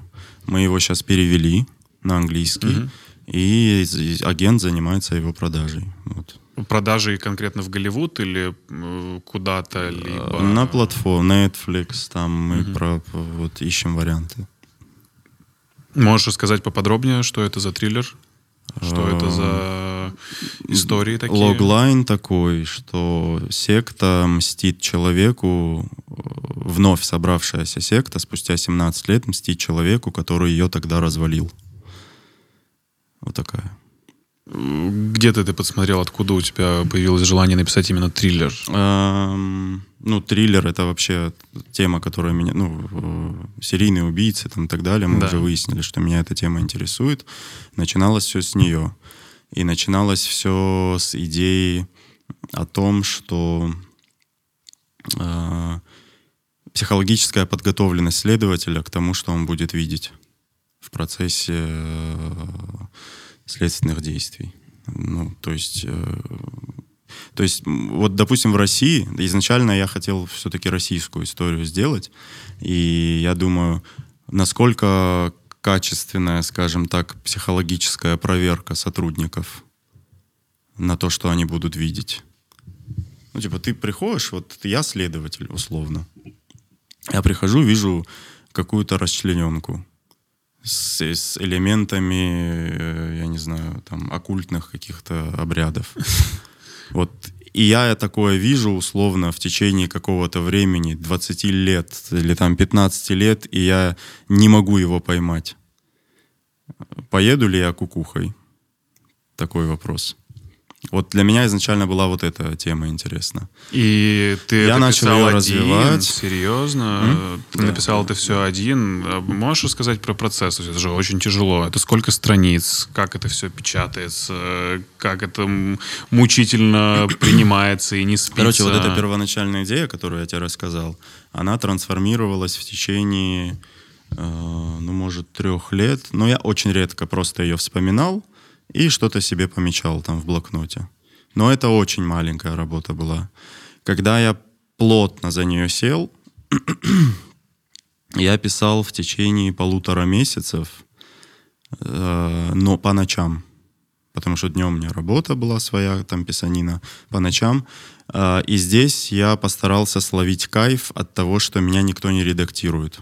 мы его сейчас перевели на английский, Мгм. и з- агент занимается его продажей. Вот. Продажи конкретно в Голливуд или э, куда-то либо... На платформе Netflix, там мы про, вот, ищем варианты. Можешь рассказать поподробнее, что это за триллер? Что это А, за истории такие? Логлайн такой, что секта мстит человеку, э, вновь собравшаяся секта спустя 17 лет мстит человеку, который ее тогда развалил. Вот такая. Где ты это подсмотрел? Откуда у тебя появилось желание написать именно триллер? Эм, ну, триллер это вообще тема, которая меня, ну, э, серийные убийцы там и так далее. Мы Да. уже выяснили, что меня эта тема интересует. Начиналось все с нее. И начиналось все с идеи о том, что э, психологическая подготовленность следователя к тому, что он будет видеть в процессе э, следственных действий. Ну, то есть э, то есть, вот, допустим, в России, изначально я хотел все-таки российскую историю сделать, и я думаю, насколько качественная, скажем так, психологическая проверка сотрудников на то, что они будут видеть. Ну, типа, ты приходишь, вот я следователь, условно. Я прихожу, вижу какую-то расчлененку с, с элементами, э, я не знаю, там, оккультных каких-то обрядов. Вот и я такое вижу условно в течение какого-то времени, 20 лет или там 15 лет, и я не могу его поймать. Поеду ли я кукухой? Такой вопрос. Вот для меня изначально была вот эта тема интересна. И ты Я это начал её один? развивать. Серьезно? Ты Да. написал это все один? А Можешь рассказать про процесс? Это же очень тяжело. Это сколько страниц? Как это все печатается? Как это м, мучительно принимается и не спится? Короче, вот эта первоначальная идея, которую я тебе рассказал, она трансформировалась в течение э, ну, может, трех лет. Но я очень редко просто ее вспоминал и что-то себе помечал там в блокноте. Но это очень маленькая работа была. Когда я плотно за нее сел, я писал в течение полутора месяцев, э, но по ночам. Потому что днем у меня работа была своя, там писанина, по ночам. Э, и здесь я постарался словить кайф от того, что меня никто не редактирует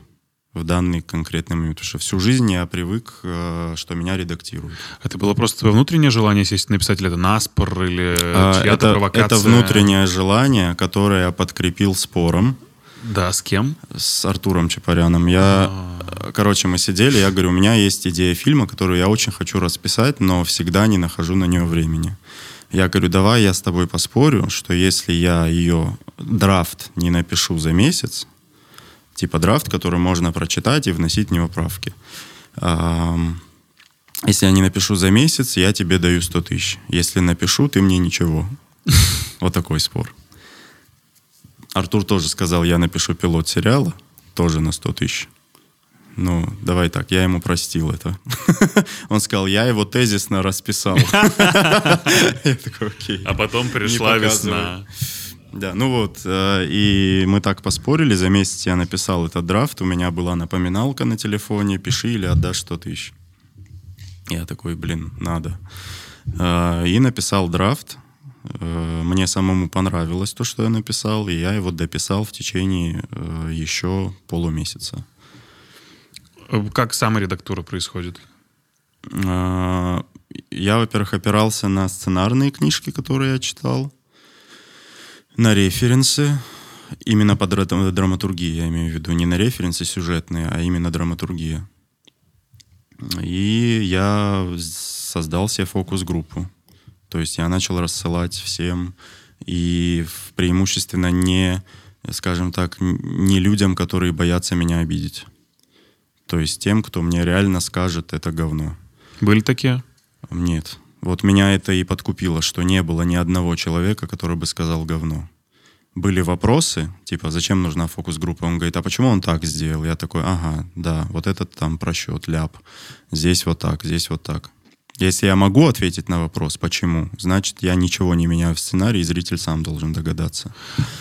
в данный конкретный момент. Потому что всю жизнь я привык, э, что меня редактируют. Это было просто твое внутреннее желание сесть написать, или это наспор, или А, чья-то это, провокация? это внутреннее желание, которое я подкрепил спором Да, с кем? с Артуром Чапаряном. Я, А. э, короче, мы сидели, я говорю, у меня есть идея фильма, которую я очень хочу расписать, но всегда не нахожу на нее времени. Я говорю, давай я с тобой поспорю, что если я ее драфт не напишу за месяц, типа драфт, который можно прочитать и вносить в него правки, если я не напишу за месяц, я тебе даю 100 тысяч. Если напишу, ты мне ничего. Вот такой спор. Артур тоже сказал, я напишу пилот сериала, тоже на 100 тысяч. Ну, давай так, я ему простил это. Он сказал, я его тезисно расписал. Я такой, окей. А потом пришла весна. Да, ну вот, э, и мы так поспорили, за месяц я написал этот драфт, у меня была напоминалка на телефоне, пиши или отдашь 100 тысяч. Я такой, блин, надо. Э, И написал драфт, Э, мне самому понравилось то, что я написал, и я его дописал в течение э, еще полумесяца. Как саморедактура происходит? Э, Я, во-первых, опирался на сценарные книжки, которые я читал, на референсы, именно по дра- драматургии, я имею в виду, не на референсы сюжетные, а именно драматургия. И я создал себе фокус-группу. То есть я начал рассылать всем, и преимущественно не, скажем так, не людям, которые боятся меня обидеть. То есть тем, кто мне реально скажет, это говно. Были такие? Нет. Вот меня это и подкупило, что не было ни одного человека, который бы сказал говно. Были вопросы, типа, зачем нужна фокус-группа? Он говорит, а почему он так сделал? Я такой, ага, да, вот этот там просчет, ляп. Здесь вот так, здесь вот так. Если я могу ответить на вопрос, почему, значит, я ничего не меняю в сценарии, зритель сам должен догадаться.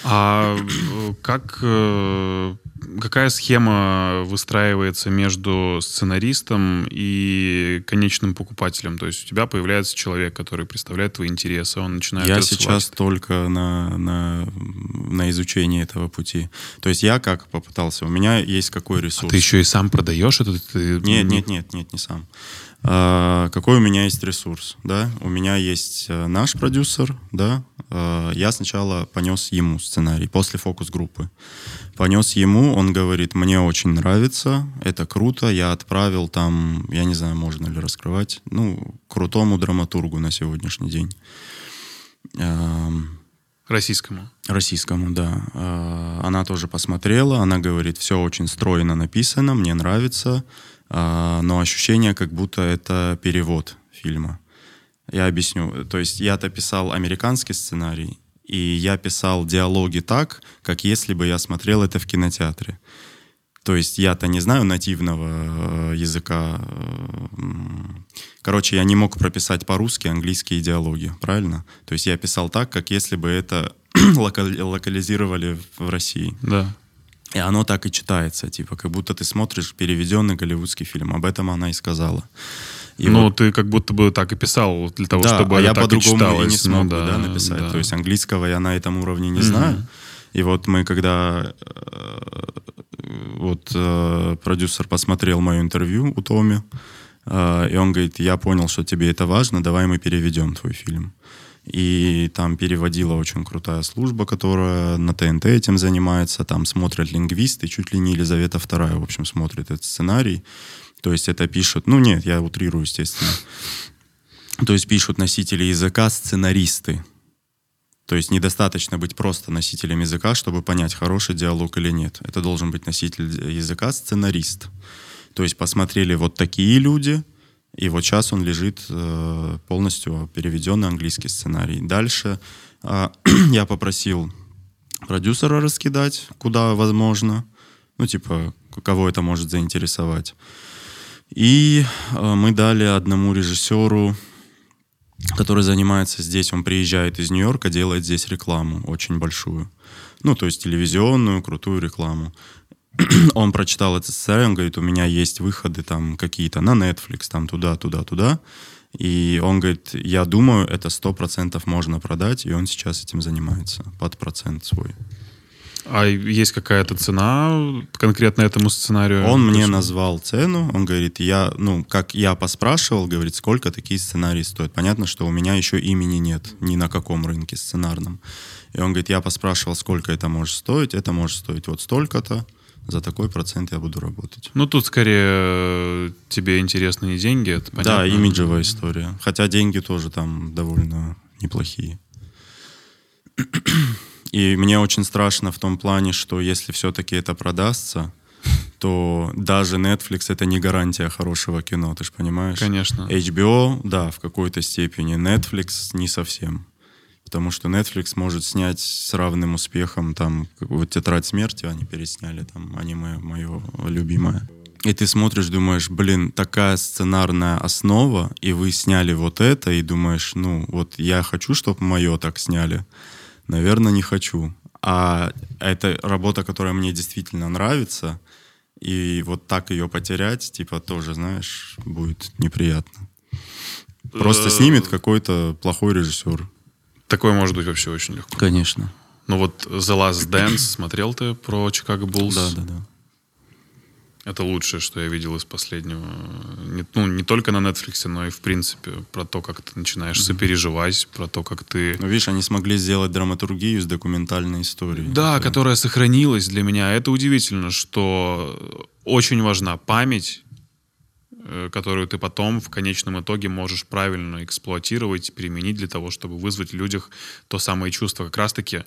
А э, как, э, какая схема выстраивается между сценаристом и конечным покупателем? То есть у тебя появляется человек, который представляет твои интересы, он начинает Я сейчас только на, на, на изучении этого пути. То есть я как попытался, у меня есть какой ресурс. Ты еще и сам продаешь это? Ты... Нет, нет, нет, нет, не сам. А, какой у меня есть ресурс, да? У меня есть э, наш продюсер, да? А, я сначала понес ему сценарий после фокус-группы. Понес ему, он говорит, мне очень нравится, это круто, я отправил там, я не знаю, можно ли раскрывать, ну, крутому драматургу на сегодняшний день. Ам, Российскому. Российскому, да. А, Она тоже посмотрела, она говорит, все очень стройно написано, мне нравится, а, но ощущение, как будто это перевод фильма. Я объясню. То есть я-то писал американский сценарий, и я писал диалоги так, как если бы я смотрел это в кинотеатре. То есть я-то не знаю нативного э, языка. э. Короче, я не мог прописать по-русски английские диалоги, правильно? То есть я писал так, как если бы это лока- локализировали в России. Да. И оно так и читается, типа, как будто ты смотришь переведенный голливудский фильм. Об этом она и сказала. И ну, вот- ты как будто бы так и писал для того, да, чтобы а я по-другому и, не смог Ну да, да, написать. да. То есть английского я на этом уровне не знаю. И вот мы, когда э, вот э, продюсер посмотрел мое интервью у Томи, э, и он говорит, я понял, что тебе это важно, давай мы переведем твой фильм. И там переводила очень крутая служба, которая на ТНТ этим занимается. Там смотрят лингвисты, чуть ли не Елизавета II, в общем, смотрит этот сценарий. То есть это пишут, ну нет, я утрирую, естественно. То есть пишут носители языка сценаристы. То есть недостаточно быть просто носителем языка, чтобы понять, хороший диалог или нет. Это должен быть носитель языка сценарист. То есть посмотрели вот такие люди, и вот сейчас он лежит э, полностью переведенный английский сценарий. Дальше э, я попросил продюсера раскидать, куда возможно. Ну, типа, кого это может заинтересовать. И э, мы дали одному режиссеру, который занимается здесь, он приезжает из Нью-Йорка, делает здесь рекламу очень большую. Ну, то есть телевизионную, крутую рекламу. он прочитал этот сценарий, он говорит, у меня есть выходы там какие-то на Netflix, там туда, туда, туда. И он говорит, я думаю, это сто процентов можно продать, и он сейчас этим занимается под процент свой. А есть какая-то цена конкретно этому сценарию? Он мне назвал цену, он говорит, я, ну, как я поспрашивал, говорит, сколько такие сценарии стоят. Понятно, что у меня еще имени нет ни на каком рынке сценарном. И он говорит, я поспрашивал, сколько это может стоить, это может стоить вот столько-то, за такой процент я буду работать. Ну, тут скорее тебе интересны не деньги, это понятно. Да, имиджевая история. Хотя деньги тоже там довольно неплохие. И мне очень страшно в том плане, что если все-таки это продастся, то даже Netflix это не гарантия хорошего кино, ты же понимаешь? Конечно. HBO, да, в какой-то степени. Netflix не совсем. Потому что Netflix может снять с равным успехом там вот «Тетрадь смерти», они пересняли, там аниме мое любимое. И ты смотришь, думаешь, блин, такая сценарная основа, и вы сняли вот это, и думаешь, ну, вот я хочу, чтобы мое так сняли. Наверное, не хочу. А это работа, которая мне действительно нравится, и вот так ее потерять, типа, тоже, знаешь, будет неприятно. Просто снимет какой-то плохой режиссер. Такое может быть вообще очень легко. Конечно. Ну вот The Last Dance смотрел ты про Чикаго Буллс? Да, да, да. Это лучшее, что я видел из последнего. Не, ну, не только на Netflix, но и в принципе про то, как ты начинаешь mm-hmm. сопереживать, про то, как ты... Ну, видишь, они смогли сделать драматургию с документальной историей. Да, это... которая сохранилась для меня. Это удивительно, что очень важна память Э, которую ты потом в конечном итоге можешь правильно эксплуатировать, применить для того, чтобы вызвать в людях то самое чувство. Как раз-таки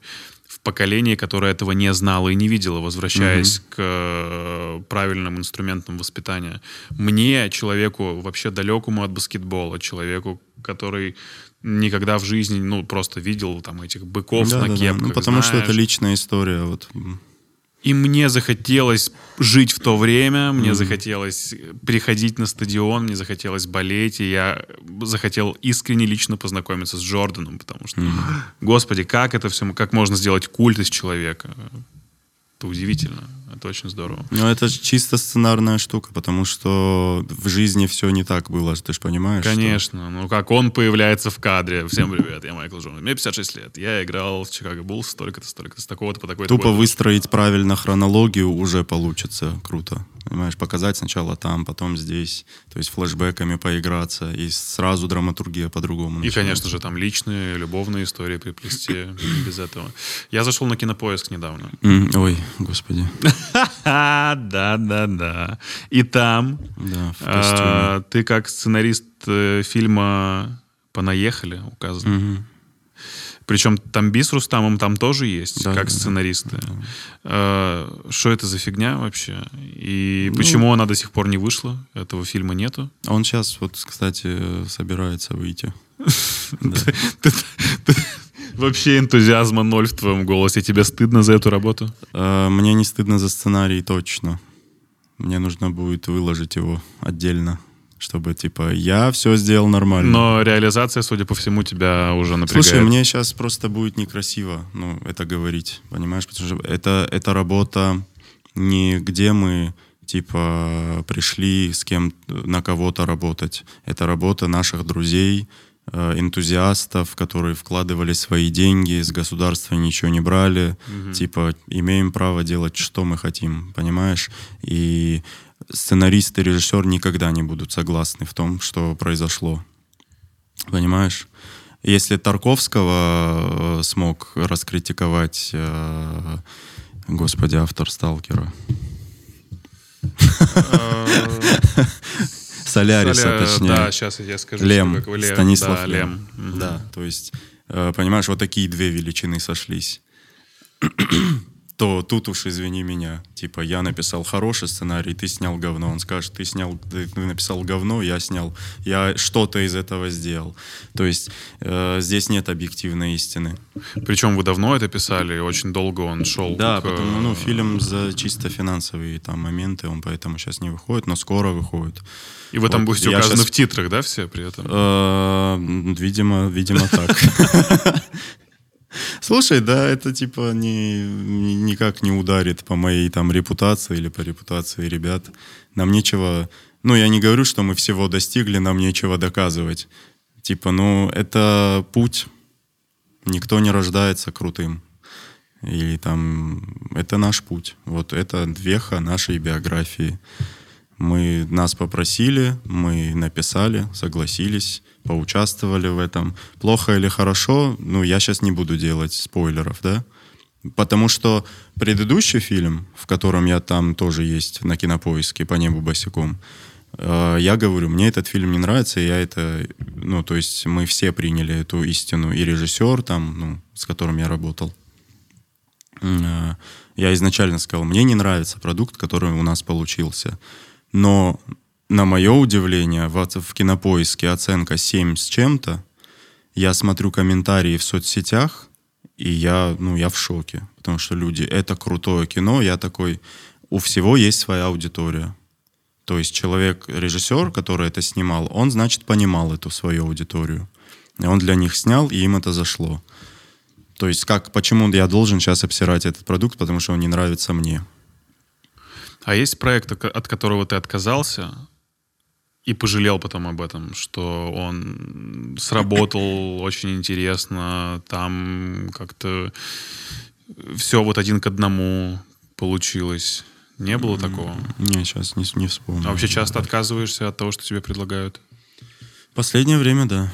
в поколении, которое этого не знало и не видело, возвращаясь mm-hmm. к э, правильным инструментам воспитания. Мне, человеку вообще далекому от баскетбола, человеку, который никогда в жизни, ну, просто видел там этих быков да, на да, кепках. Да. Ну, потому знаешь. что это личная история. Вот. И мне захотелось жить в то время, мне mm. захотелось приходить на стадион, мне захотелось болеть, и я захотел искренне лично познакомиться с Джорданом, потому что, mm. господи, как это все, как можно сделать культ из человека? Это удивительно. Это очень здорово. Ну, это чисто сценарная штука, потому что в жизни все не так было, ты же понимаешь? Конечно. Что... Ну, как он появляется в кадре. Всем привет, я Майкл Джонс. Мне 56 лет. Я играл в Чикаго Буллс столько-то, столько-то, с такого-то по такой-то. Тупо выстроить правильно хронологию уже получится круто. Понимаешь, показать сначала там, потом здесь. То есть флешбеками поиграться. И сразу драматургия по-другому. И, конечно же, там личные, любовные истории приплести без этого. Я зашел на кинопоиск недавно. Ой, господи. Да, да, да. И там да, а, ты как сценарист э, фильма «Понаехали» указан. Причем там Би с Рустамом там тоже есть, да, как да, сценаристы. Да. А, что это за фигня вообще? И ну, почему она до сих пор не вышла? Этого фильма нету? Он сейчас, вот, кстати, собирается выйти. Вообще энтузиазма ноль в твоем голосе. Тебе стыдно за эту работу? Э, мне не стыдно за сценарий точно. Мне нужно будет выложить его отдельно чтобы, типа, я все сделал нормально. Но реализация, судя по всему, тебя уже напрягает. Слушай, мне сейчас просто будет некрасиво, ну, это говорить, понимаешь? Потому что это, это работа не где мы, типа, пришли с кем на кого-то работать. Это работа наших друзей, энтузиастов, которые вкладывали свои деньги, с государства ничего не брали. Угу. Типа, имеем право делать, что мы хотим, понимаешь? И сценарист и режиссер никогда не будут согласны в том, что произошло. Понимаешь? Если Тарковского э, смог раскритиковать, э, господи, автор «Сталкера», Соляриса, Соля... точнее. Да, сейчас я скажу. Лем, что, Лем. Станислав да, Лем. Лем. Да, то есть, э, понимаешь, вот такие две величины сошлись. То тут уж извини меня. Типа, я написал хороший сценарий, ты снял говно. Он скажет, ты снял, ты написал говно, я снял, я что-то из этого сделал. То есть э, здесь нет объективной истины. Причем вы давно это писали, очень долго он шел. Да, к, потому, ну, фильм за чисто финансовые там моменты, он поэтому сейчас не выходит, но скоро выходит. И вы там Вот, будете указаны щас- в титрах, да, все при этом? Э, Видимо, видимо так. Слушай, да, это типа не, ни- никак не ударит по моей там репутации или по репутации ребят. Нам нечего... Ну, я не говорю, что мы всего достигли, нам нечего доказывать. Типа, ну, это путь. Никто не рождается крутым. И там... Это наш путь. Вот это веха нашей биографии. Мы нас попросили, мы написали, согласились, поучаствовали в этом. Плохо или хорошо, ну, я сейчас не буду делать спойлеров, да? Потому что предыдущий фильм, в котором я там тоже есть на кинопоиске по небу босиком, э, я говорю, мне этот фильм не нравится, и я это, ну, то есть мы все приняли эту истину, и режиссер там, ну, с которым я работал, Э, я изначально сказал, мне не нравится продукт, который у нас получился. Но на мое удивление, в, в кинопоиске оценка 7 с чем-то. Я смотрю комментарии в соцсетях, и я, ну, я в шоке. Потому что люди, это крутое кино. Я такой, у всего есть своя аудитория. То есть человек, режиссер, который это снимал, он, значит, понимал эту свою аудиторию. И он для них снял, и им это зашло. То есть как, почему я должен сейчас обсирать этот продукт, потому что он не нравится мне. А есть проект, от ко- от которого ты отказался и пожалел потом об этом, что он сработал очень интересно, там как-то все вот один к одному получилось. Не было такого? Не, сейчас не, не вспомню. А вообще часто отказываешься от того, что тебе предлагают? Последнее время, да.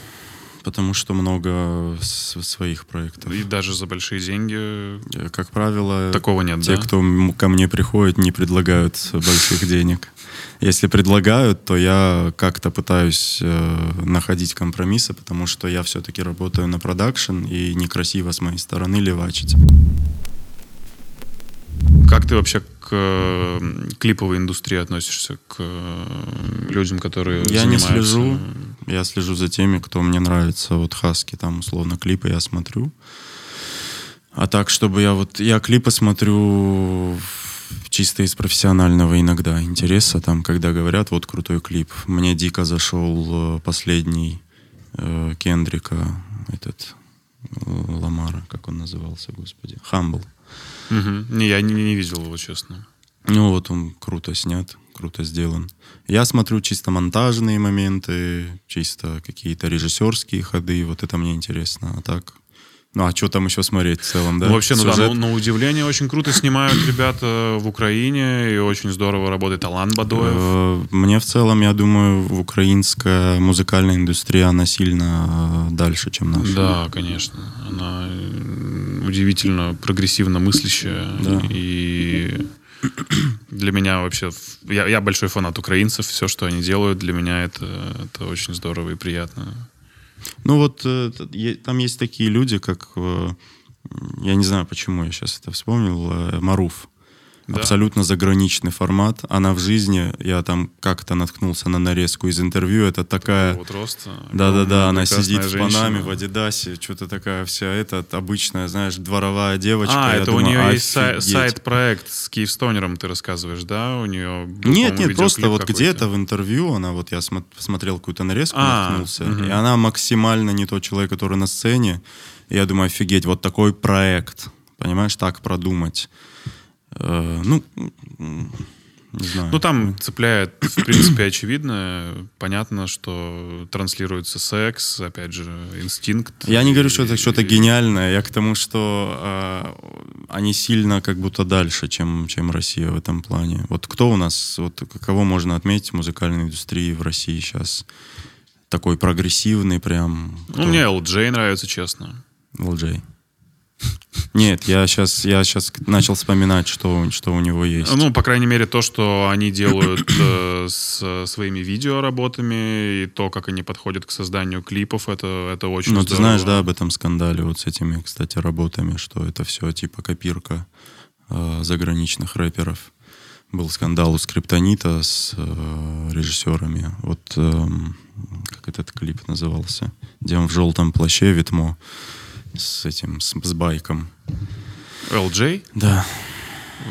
Потому что много своих проектов. И даже за большие деньги Э, Как правило, такого нет, те, да? кто ко мне приходит, не предлагают больших денег. Если предлагают, то я как-то пытаюсь э, находить компромиссы, потому что я все-таки работаю на продакшн, и некрасиво с моей стороны левачить. Как ты вообще к клиповой индустрии относишься, к э, людям, которые Я не занимаются- слежу. Я слежу за теми, кто мне нравится. Вот Хаски, там, условно, клипы я смотрю. А так, чтобы я вот... Я клипы смотрю чисто из профессионального иногда интереса, там, когда говорят, вот крутой клип. Мне дико зашел э, последний э, Кендрика, этот э, Ламара, как он назывался, господи, Хамбл. Мгм. Не, я не, не видел его, честно. Ну вот он круто снят, круто сделан. Я смотрю чисто монтажные моменты, чисто какие-то режиссерские ходы, вот это мне интересно. А так, ну а что там еще смотреть в целом, да? Ну, вообще, ну да, Сюжет? ну, на удивление очень круто снимают ребята в Украине, и очень здорово работает Алан Бадоев. Э, Мне в целом, я думаю, в украинская музыкальная индустрия, она сильно э, дальше, чем наша. Да, конечно. Она э, удивительно прогрессивно мыслящая. Да. И для меня вообще... Я, я большой фанат украинцев. Все, что они делают, для меня это, это очень здорово и приятно. Ну вот э, там есть такие люди, как... э, Я не знаю, почему я сейчас это вспомнил. э, Маруф. Да? Абсолютно заграничный формат. Она в жизни, я там как-то наткнулся на нарезку из интервью, это такая... Вот роста. Да-да-да, она сидит в женщина. Панаме, в Адидасе, что-то такая вся эта обычная, знаешь, дворовая девочка. А, Я это думаю, у нее есть офигеть. сайт-проект с Киевстонером, ты рассказываешь, да? У нее Нет, нет, просто вот где-то в интервью она, вот я смо- смотрел какую-то нарезку, А, наткнулся, мгм. и она максимально не тот человек, который на сцене. И я думаю, офигеть, вот такой проект, понимаешь, так продумать. Э, ну, не знаю. Ну, там цепляет, в принципе, очевидно. Понятно, что транслируется секс, опять же, инстинкт. Я не говорю, что это что-то гениальное. Я к тому, что э, они сильно как будто дальше, чем, чем Россия в этом плане. Вот кто у нас, вот кого можно отметить в музыкальной индустрии в России сейчас? Такой прогрессивный прям. Ну, мне LJ нравится, честно. LJ. Нет, я сейчас, я сейчас начал вспоминать, что, что у него есть. Ну, по крайней мере, то, что они делают э, с своими видеоработами и то, как они подходят к созданию клипов, это, это очень Ну, ты знаешь, да, об этом скандале вот с этими, кстати, работами, что это все типа копирка э, заграничных рэперов. Был скандал у Скриптонита с э, режиссерами. Вот эм, как этот клип назывался, где он в желтом плаще Витмо с этим, с, с байком. LJ? Да.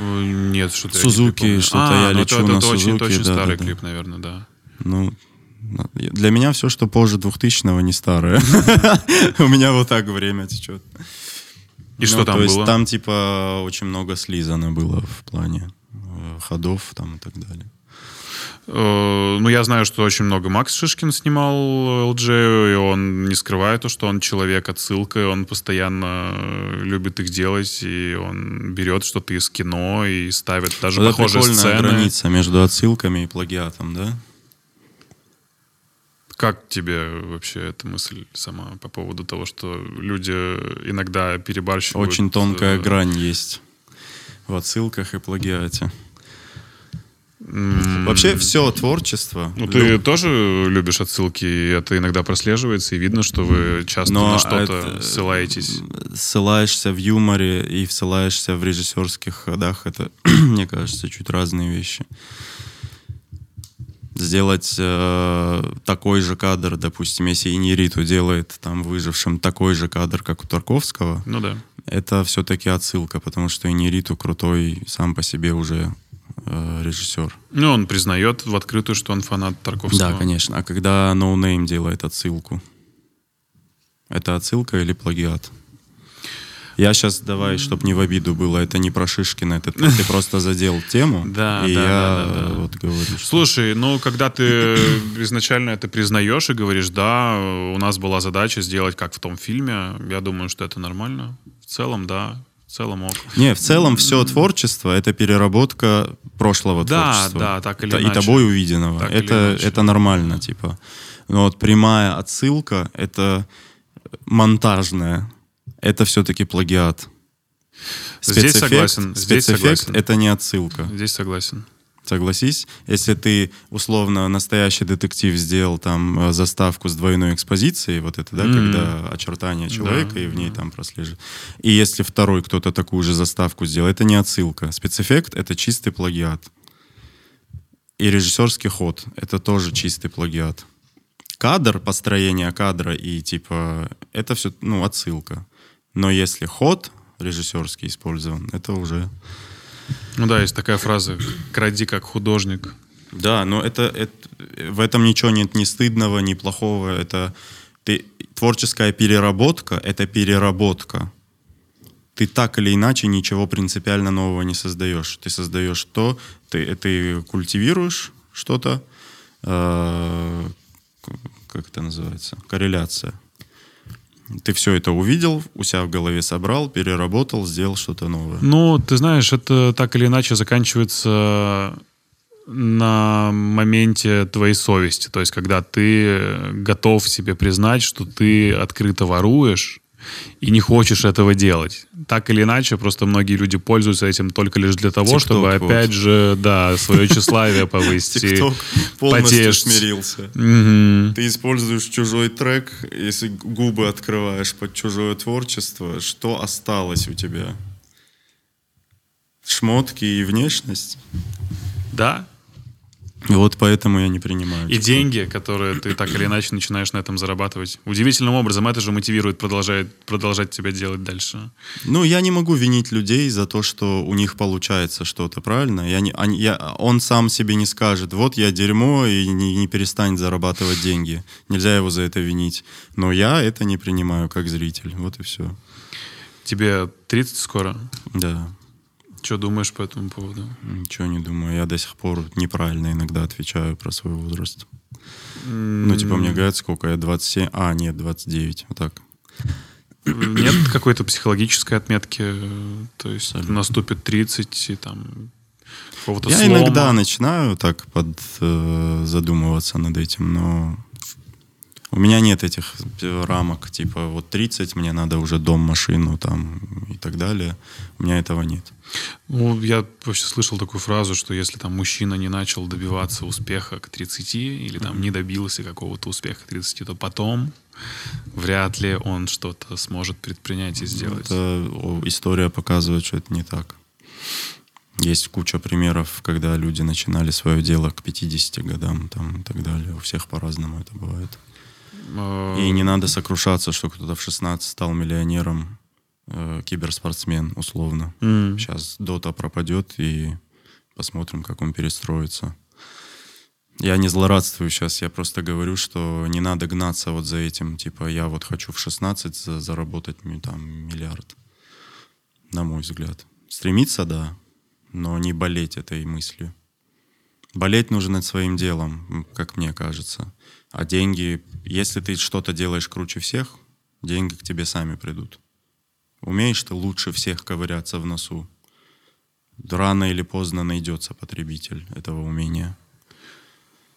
Нет, что-то я Сузуки, что-то А, я ну лечу это, на это очень, это Сузуки, очень да, старый да, да. клип, наверное, да. Ну, для меня все, что позже 2000-го, не старое. У меня вот так время течет. И что там Ну, то есть было? Там, типа, очень много слизано было в плане э, ходов там и так далее. Э, Ну, я знаю, что очень много Макс Шишкин снимал LJ, и он не скрывает то, что он человек отсылка, и он постоянно э, любит их делать, и он берет что-то из кино и ставит даже Вот это похожие прикольная сцены. граница между отсылками и плагиатом, да? Как тебе вообще эта мысль сама по поводу того, что люди иногда перебарщивают? Очень тонкая э, грань есть в отсылках и плагиате. Вообще все творчество. Ну, ты тоже любишь отсылки, и это иногда прослеживается, и видно, что вы часто Но на что-то это, ссылаетесь. ссылаешься в юморе и ссылаешься в режиссерских ходах, это, мне кажется, чуть разные вещи. Сделать э, такой же кадр, допустим, если Иньериту делает там выжившим такой же кадр, как у Тарковского, Ну да. это все-таки отсылка, потому что Иньериту крутой сам по себе уже э, режиссер. Ну, он признает в открытую, что он фанат Тарковского. Да, конечно. А когда No Name делает отсылку, это отсылка или плагиат? Я сейчас, давай, чтобы не в обиду было, это не про Шишкина, это ты ты просто задел тему, Да, и да, я да, да, да. вот говорю, что... Слушай, ну, когда ты изначально это признаешь и говоришь, да, у нас была задача сделать как в том фильме, я думаю, что это нормально. В целом, да, в целом ок. Не, в целом все творчество — это переработка прошлого Да, творчества. да, так или Та- И иначе. тобой увиденного. Так это, иначе. это нормально, типа. Но вот прямая отсылка — это монтажная. Это все-таки плагиат. Здесь Спецэффект- согласен, здесь спецэффект согласен. это не отсылка. Здесь согласен. Согласись, если ты условно настоящий детектив сделал там э, заставку с двойной экспозицией, вот это, да, Мгм. когда очертания человека Да, и в ней там прослеживает. И если второй кто-то такую же заставку сделал, это не отсылка. Спецэффект это чистый плагиат. И режиссерский ход это тоже чистый плагиат. Кадр, построение кадра и типа это все, ну, отсылка. Но если ход режиссерский использован, это уже Ну да, есть такая фраза «кради как художник». Да, но это, это- в этом ничего нет ни стыдного, ни плохого. Это ты, творческая переработка — это переработка. Ты так или иначе ничего принципиально нового не создаешь. Ты создаешь то, ты, ты культивируешь что-то, э, как это называется, корреляция. Ты все это увидел, у себя в голове собрал, переработал, сделал что-то новое. Ну, ты знаешь, это так или иначе заканчивается на моменте твоей совести. То есть, когда ты готов себе признать, что ты открыто воруешь и не хочешь этого делать. Так или иначе, просто многие люди пользуются этим только лишь для того, TikTok, чтобы вот. опять же, да, свое тщеславие повысить. ТикТок полностью потешить. смирился. Ты используешь чужой трек, если губы открываешь под чужое творчество, что осталось у тебя? Шмотки и внешность? Да, вот поэтому я не принимаю. И деньги, которые ты так или иначе начинаешь на этом зарабатывать. Удивительным образом это же мотивирует продолжать, продолжать тебя делать дальше. Ну, я не могу винить людей за то, что у них получается что-то, правильно? Я не, они- я, он сам себе не скажет, вот я дерьмо и не, не перестанет зарабатывать деньги. Нельзя его за это винить. Но я это не принимаю как зритель. Вот и все. Тебе 30 скоро. Да. Что думаешь по этому поводу? Ничего не думаю. Я до сих пор неправильно иногда отвечаю про свой возраст. Ну, типа, мне говорят, сколько я, 27? А, нет, 29. Вот так. Нет какой-то психологической отметки, то есть Абсолютно. наступит 30 и там какого-то Я слома. иногда начинаю так под, э, задумываться над этим, но у меня нет этих рамок, типа, вот 30, мне надо уже дом, машину там и так далее. У меня этого нет. Ну, я вообще слышал такую фразу, что если там мужчина не начал добиваться успеха к 30 или там не добился какого-то успеха к 30, то потом вряд ли он что-то сможет предпринять и сделать. Это история показывает, что это не так. Есть куча примеров, когда люди начинали свое дело к 50 годам там, и так далее. У всех по-разному это бывает. Э, И не надо сокрушаться, что кто-то в 16 стал миллионером, э, киберспортсмен, условно. м, Сейчас Дота пропадет, и посмотрим, как он перестроится. Я не злорадствую сейчас, я просто говорю, что не надо гнаться вот за этим. Типа, я вот хочу в 16 за- заработать там миллиард. На мой взгляд. Стремиться, да, но не болеть этой мыслью. Болеть нужно над своим делом, как мне кажется. А деньги, если ты что-то делаешь круче всех, деньги к тебе сами придут. Умеешь ты лучше всех ковыряться в носу. Рано или поздно найдется потребитель этого умения.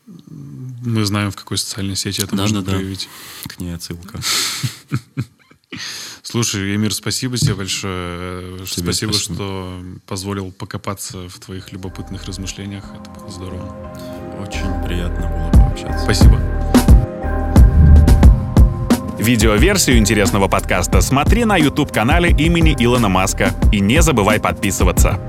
Мы знаем, в какой социальной сети это можно Да-да-да. проявить. К ней отсылка. Слушай, Эмир, спасибо тебе большое. Тебе спасибо, спасибо. что позволил покопаться в твоих любопытных размышлениях. Это было здорово. Очень приятно было пообщаться. Спасибо. Видеоверсию интересного подкаста смотри на YouTube-канале имени Илона Маска. И не забывай подписываться.